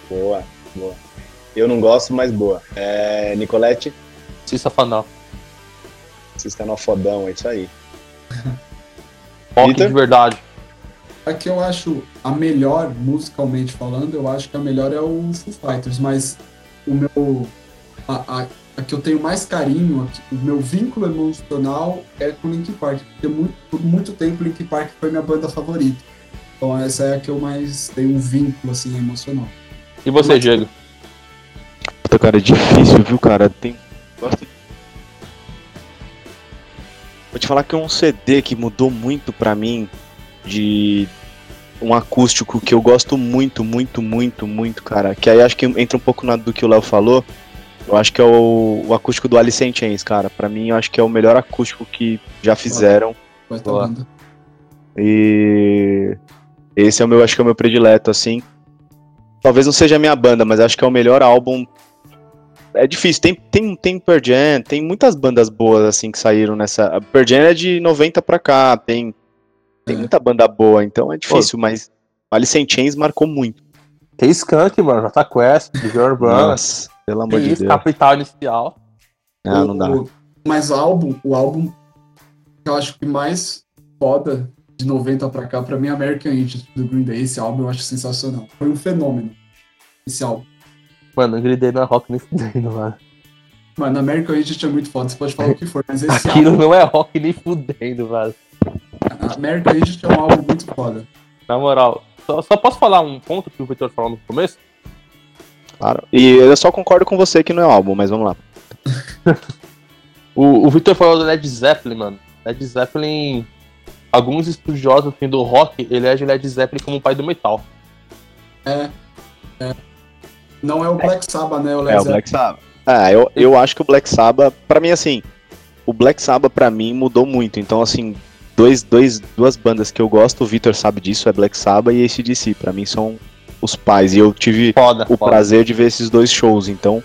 boa, boa. Eu não gosto, mas boa. É, Nicolette, Se safanão. você está no fodão, é isso aí. Rock de verdade. A que eu acho a melhor, musicalmente falando, eu acho que a melhor é o Foo Fighters, mas o meu. A, a, a que eu tenho mais carinho, que- o meu vínculo emocional é com Linkin Park, porque muito, por muito tempo Linkin Park foi minha banda favorita. Então essa é a que eu mais tenho um vínculo assim emocional. E você, Diego? Puta, cara, é difícil, viu, cara? Tem. Gosto... Vou te falar que é um CD que mudou muito pra mim de um acústico que eu gosto muito, muito, muito, muito, cara. Que aí acho que entra um pouco na, do que o Léo falou. Eu acho que é o, o acústico do Alice in Chains, cara. Pra mim, eu acho que é o melhor acústico que já fizeram. Vai. E esse é o meu, acho que é o meu predileto, assim. Talvez não seja a minha banda, mas acho que é o melhor álbum. É difícil, tem, tem, tem Pearl Jam, tem muitas bandas boas, assim, que saíram nessa... Pearl Jam é de 90 pra cá, tem, tem É. muita banda boa, então é difícil, mas Alice in Chains marcou muito. Que Skunk, mano. Jota Quest, Urbana. Nossa, pelo amor de isso, Deus. Capital Inicial. Ah, não dá. O- mas o álbum, o álbum que eu acho que mais foda de 90 pra cá, pra mim, é American Idiot do Green Day. Esse álbum eu acho sensacional. Foi um fenômeno. Esse álbum. Mano, Day não é rock nem fudendo, mano. Mano, American Idiot é muito foda, você pode falar o que for, mas esse Aquilo álbum, não é rock nem fudendo, velho. American Idiot é um álbum muito foda. Na moral. Só, só posso falar um ponto que o Victor falou no começo? Claro. E eu só concordo com você que não é álbum, mas vamos lá. O, o Victor falou do Led Zeppelin, mano. Led Zeppelin. Alguns estudiosos assim, do rock elegem Led Zeppelin como o pai do metal. É. é. Não é o Black Sabbath, né? O Led É, o. Black Sabbath. Ah, eu, eu acho que o Black Sabbath, pra mim, assim, o Black Sabbath pra mim mudou muito. Então, assim, dois, dois, duas bandas que eu gosto, o Victor sabe disso, é Black Sabbath e ACDC. Pra mim são os pais. E eu tive Foda, o foda. prazer de ver esses dois shows, então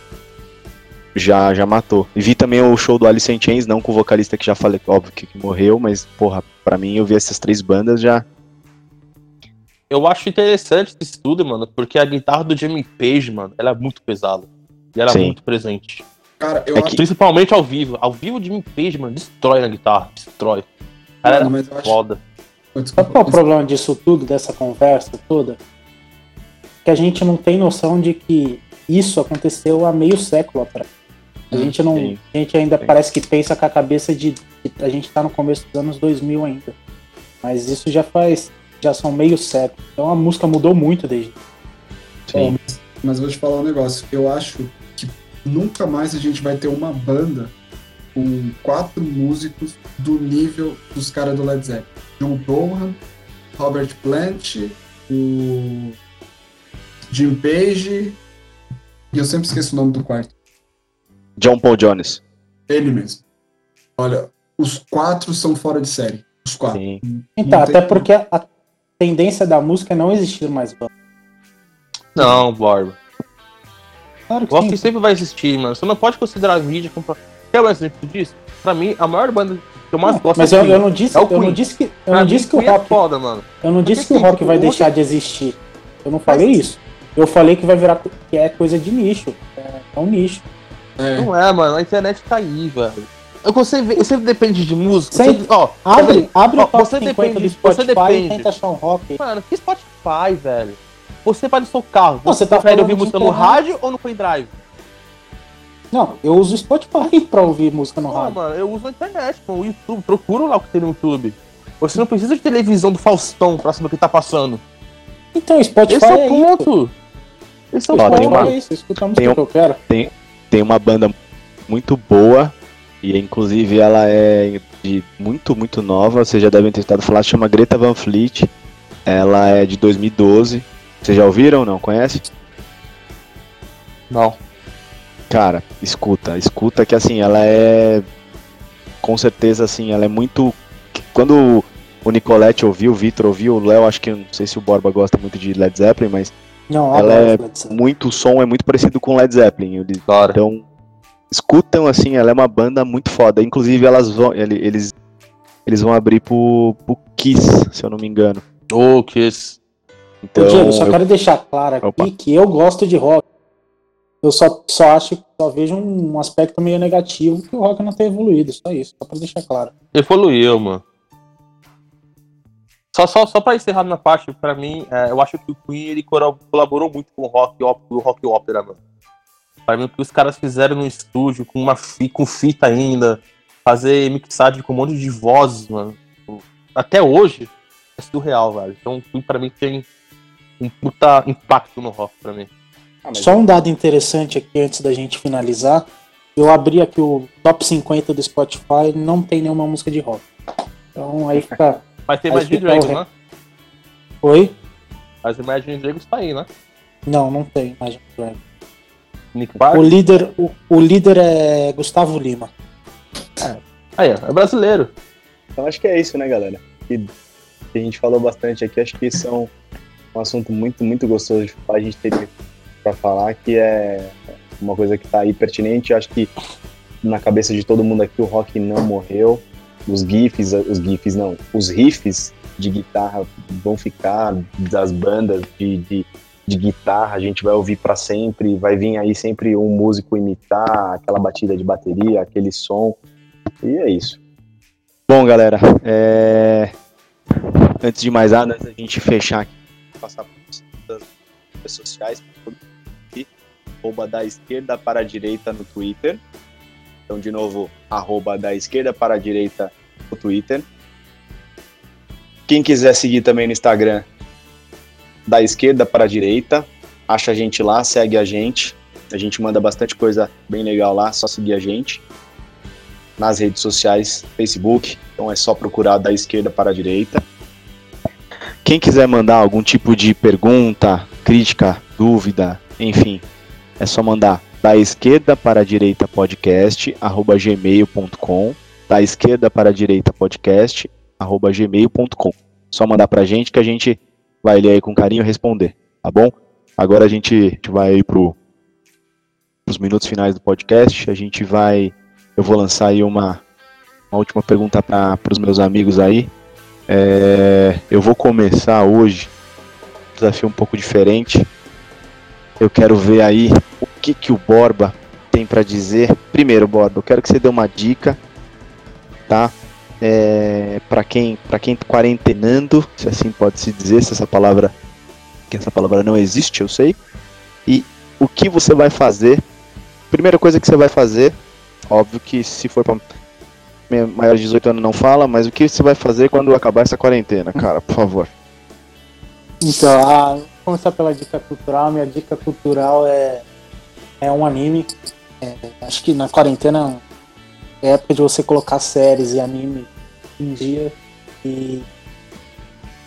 já já matou. E vi também o show do Alice in Chains, não com o vocalista que já falei, óbvio que, que morreu, mas porra, pra mim eu vi essas três bandas já. Eu acho interessante esse estudo, mano, porque a guitarra do Jimmy Page, mano, ela é muito pesada. E ela é Sim. muito presente. Cara, eu É acho que- Principalmente ao vivo. Ao vivo o Jimmy Page, mano, destrói na guitarra. Destrói. Mas eu acho- foda. Desculpa, Sabe qual é o problema disso tudo, dessa conversa toda? Que a gente não tem noção de que isso aconteceu há meio século atrás. A gente não. Sim. A gente ainda Sim. parece que pensa com a cabeça de. de- A gente tá no começo dos anos 2000 ainda. Mas isso já faz. Já são meio século. Então a música mudou muito desde. Ó, mas, vou te falar um negócio. Eu acho que nunca mais a gente vai ter uma banda com quatro músicos do nível dos caras do Led Zeppelin. John Bonham, Robert Plant, o Jim Page e eu sempre esqueço o nome do quarto. John Paul Jones. Ele mesmo. Olha, os quatro são fora de série. Os quatro. Sim. Então, até porque a tendência da música é não existir mais banda. Não, Borba. Claro que O rock sim. sempre vai existir, mano. Você não pode considerar a mídia como. Quer um exemplo disso? Pra mim, a maior banda que eu mais Não, gosto mas é eu, eu não disse, É o eu não disse que, eu Pra não disse que o é rock foda, mano. Eu não disse que o rock vai deixar de existir. Eu não falei isso. Eu falei que vai virar que é coisa de nicho. É, é um nicho. É, Não é, mano. A internet tá aí, velho. Eu, você, depende de música. Você, ó, Abre, abre Ó, o top você 50 depende- do Spotify você depende. e tenta achar um rock. Mano, que Spotify, velho? Você vai no seu carro. Não, Você, você tá prefere ouvir música no internet. rádio ou no pendrive? Não, eu uso o Spotify pra ouvir música no Não, rádio. mano, eu uso a internet, o YouTube. Procura lá o que tem no YouTube. Você não precisa de televisão do Faustão pra saber o que tá passando. Então, Spotify Esse é o é isso. ponto. Esse é o Ó, tem ponto. uma- é isso. Escuta a música tem que eu quero. Tem uma banda muito boa, e inclusive ela é de muito, muito nova. Vocês já devem ter estado falar, chama Greta Van Fleet. Ela é de 2012. Vocês já ouviram? Não? Conhece? Não. Cara, escuta, escuta que assim, ela é com certeza assim, ela é muito quando o Nicolette ouviu, o Vitor ouviu, o Léo, acho que não sei se o Borba gosta muito de Led Zeppelin, mas Não, ela é muito o som é muito parecido com Led Zeppelin. Então escutam assim, ela é uma banda muito foda. Inclusive elas vão, ele- eles eles vão abrir pro, pro Kiss, se eu não me engano. Ô, que esse. Então, Ô, Diego, eu só eu- quero deixar claro aqui Opa. que eu gosto de rock. Eu só, só acho, só vejo um aspecto meio negativo que o rock não tem evoluído, só isso, só pra deixar claro. Evoluiu, mano. Só, só, só pra encerrar na parte, pra mim, é, eu acho que o Queen ele colaborou muito com o rock, op- o rock ópera, mano. Pra mim, o que os caras fizeram no estúdio, com uma fi, com fita ainda, fazer mixagem com um monte de vozes, mano. Até hoje, é surreal, velho. Então, pra mim tem um puta impacto no rock pra mim. Só um dado interessante aqui antes da gente finalizar. Eu abri aqui o top 50 do Spotify, não tem nenhuma música de rock. Então aí fica. Mas tem Imagine Dragons, né? Oi? Mas Imagine Dragons tá aí, né? Não, não tem Imagine Dragons. Nick Park. O líder, o, o líder é Gustavo Lima. Aí, ó, é brasileiro. Então acho que é isso, né, galera? Que, que a gente falou bastante aqui, acho que esse é um, um assunto muito, muito gostoso de falar, a gente teria para falar, que é uma coisa que tá aí pertinente. Acho que na cabeça de todo mundo aqui o rock não morreu. Os GIFs, os GIFs não, os riffs de guitarra vão ficar das bandas de, de, de guitarra, a gente vai ouvir para sempre, vai vir aí sempre um músico imitar aquela batida de bateria, aquele som. E é isso. Bom, galera, é... antes de mais nada, antes da gente fechar aqui, passar para as redes sociais, arroba da esquerda para a direita no Twitter. Então, de novo, arroba da esquerda para a direita no Twitter. Quem quiser seguir também no Instagram, da esquerda para a direita, acha a gente lá, segue a gente. A gente manda bastante coisa bem legal lá, só seguir a gente nas redes sociais, Facebook, então é só procurar da esquerda para a direita. Quem quiser mandar algum tipo de pergunta, crítica, dúvida, enfim, é só mandar da esquerda para a direita podcast arroba gmail.com da esquerda para a direita podcast arroba gmail.com só mandar pra gente que a gente vai ler aí com carinho responder, tá bom? Agora a gente, a gente vai pro os minutos finais do podcast. A gente vai, eu vou lançar aí uma, uma última pergunta para os meus amigos aí. É, eu vou começar hoje um desafio um pouco diferente. Eu quero ver aí o que que o Borba tem para dizer. Primeiro, Borba, eu quero que você dê uma dica, tá? É, para quem para quem tá quarentenando, se assim pode se dizer, se essa palavra que essa palavra não existe, eu sei. E o que você vai fazer? Primeira coisa que você vai fazer, óbvio que se for para maior de 18 anos não fala, mas o que você vai fazer quando acabar essa quarentena, cara, por favor? Então, a, vou começar pela dica cultural. Minha dica cultural é, é um anime. É, acho que na quarentena é época de você colocar séries e anime em dia. E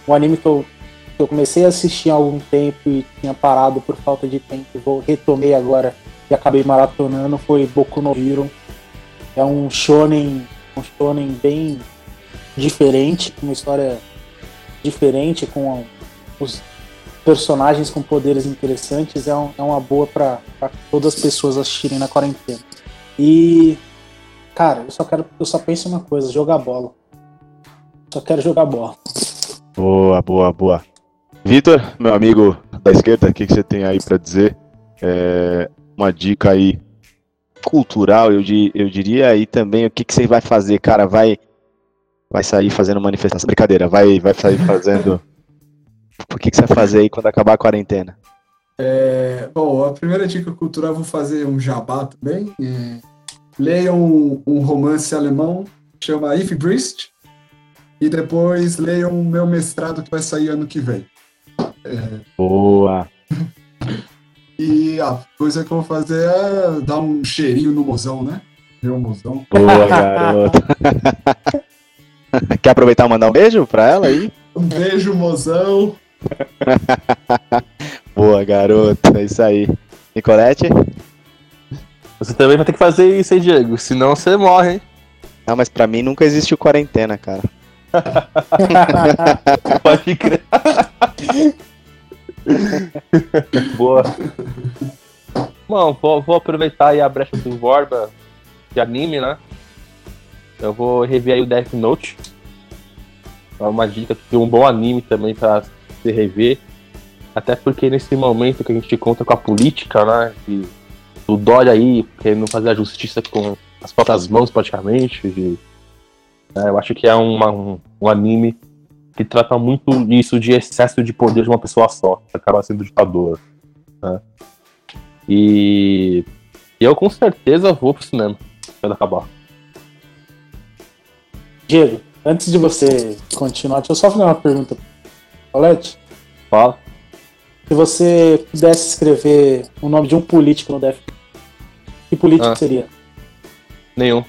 o anime que eu, que eu comecei a assistir há algum tempo e tinha parado por falta de tempo, vou retomei agora e acabei maratonando foi Boku no Hero. É um shonen um shonen bem diferente, uma história diferente, com os personagens com poderes interessantes, é, um, é uma boa para todas as pessoas assistirem na quarentena. E, cara, eu só quero, eu só penso em uma coisa, jogar bola. Só quero jogar bola. Boa, boa, boa. Vitor, meu amigo da esquerda, o que, que você tem aí para dizer? É, uma dica aí cultural, eu, eu diria, e também o que, que você vai fazer, cara, vai vai sair fazendo manifestação, brincadeira, vai, vai sair fazendo, o que, que você vai fazer aí quando acabar a quarentena? É, bom, a primeira dica cultural eu vou fazer um jabá também, é, leiam um, um, romance alemão, chama If Brist, e depois leiam o meu mestrado que vai sair ano que vem. É... Boa! E a coisa que eu vou fazer é dar um cheirinho no mozão, né? O mozão. Boa, garoto. Quer aproveitar e mandar um beijo pra ela aí? Um beijo, mozão. Boa, garoto. É isso aí. Nicolete? Você também vai ter que fazer isso, hein, Diego? Senão você morre, hein? Não, mas pra mim nunca existiu quarentena, cara. Pode crer. Boa. Bom, vou, vou, aproveitar aí a brecha do Borba de anime, né? Eu vou rever aí o Death Note. É uma dica de um bom anime também para se rever. Até porque nesse momento que a gente conta com a política, né? E o Dória aí querendo fazer a justiça com as próprias mãos praticamente. Né, eu acho que é uma, um, um anime que trata muito isso de excesso de poder de uma pessoa só, que acaba sendo ditador. Né? E eu com certeza vou pro cinema quando acabar. Diego, antes de você continuar, deixa eu só fazer uma pergunta. Colete? Fala. Se você pudesse escrever o nome de um político no Def, que político ah. seria? Nenhum.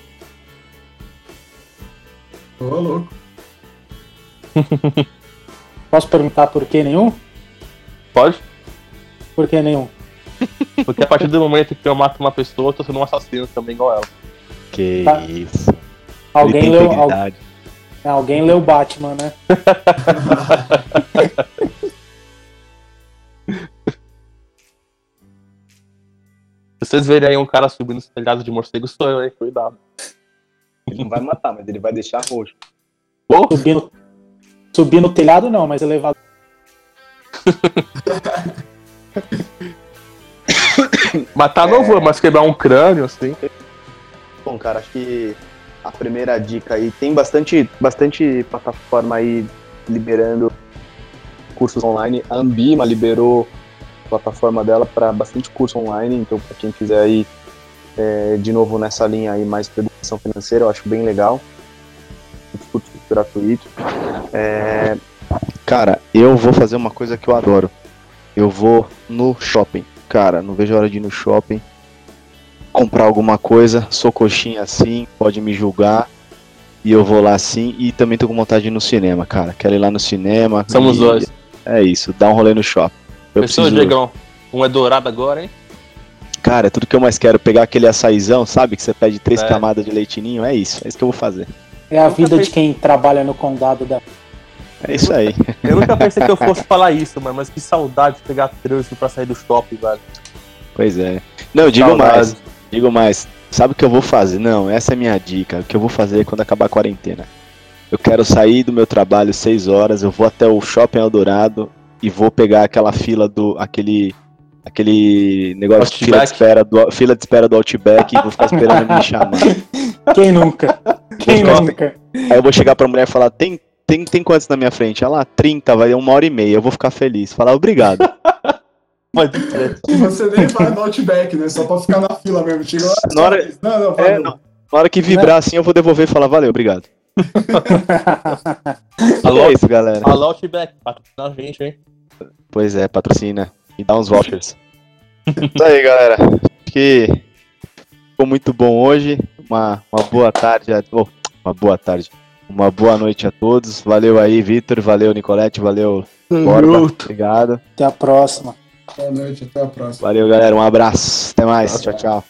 Ô, louco. Posso perguntar por que nenhum? Pode. Por que nenhum? Porque a partir do momento que eu mato uma pessoa, eu tô sendo um assassino também igual ela. Que tá. isso. Alguém leu, alguém leu Batman, né? vocês verem aí um cara subindo os telhados de morcego, sou eu, hein? Cuidado. Ele não vai matar, mas ele vai deixar roxo. Oh. Subindo, Subir no telhado não, mas elevador. Matar não vou, mas quebrar um crânio, assim. Bom, cara, acho que a primeira dica aí tem bastante, bastante plataforma aí liberando cursos online. A Ambima liberou plataforma dela para bastante curso online, então para quem quiser aí é, de novo nessa linha aí mais para educação financeira, eu acho bem legal. Curso gratuito. É... Cara, eu vou fazer uma coisa que eu adoro. Eu vou no shopping. Cara, não vejo a hora de ir no shopping. Comprar alguma coisa, sou coxinha assim, pode me julgar. E eu vou lá assim. E também tô com vontade de ir no cinema, cara. Quero ir lá no cinema. Somos dois. É isso, dá um rolê no shopping. Eu Pessoa, preciso... Diegão, um é dourado agora, hein? Cara, é tudo que eu mais quero. Pegar aquele açaizão, sabe? Que você pede três é. camadas de leitinho. É isso, é isso que eu vou fazer. É a vida de quem trabalha no condado da. É isso aí. Eu nunca pensei que eu fosse falar isso, mano, mas que saudade de pegar trânsito pra sair do shopping, velho. Pois é. Não, digo Saudade. mais. Digo mais. Sabe o que eu vou fazer? Não, essa é a minha dica. O que eu vou fazer quando acabar a quarentena? Eu quero sair do meu trabalho 6 horas, eu vou até o Shopping Eldorado e vou pegar aquela fila do. aquele. aquele negócio de fila de, Outback. espera do, fila de espera do Outback e vou ficar esperando me chamar. Quem nunca? Quem Vou- nunca? Aí eu vou chegar pra mulher e falar, tem, tem, tem quantos na minha frente? Ela, 30, vai uma hora e meia, eu vou ficar feliz. Falar obrigado. Você nem vai no Outback, né? Só pra ficar na fila mesmo. Chega lá, Na hora- Não, não, É, não. Na hora que vibrar assim, eu vou devolver e falar, valeu, obrigado. Alô? É isso, galera. Alô, Outback, patrocina a gente, hein? Pois é, patrocina. Me dá uns vouchers. Isso aí, galera. Acho que ficou muito bom hoje. Uma, uma boa tarde. A... oh, uma boa tarde. Uma boa noite a todos. Valeu aí, Vitor. Valeu, Nicolete. Valeu, Borba. Obrigado. Até a próxima. Boa noite, até a próxima. Valeu, galera. Um abraço. Até mais. Tchau, tchau.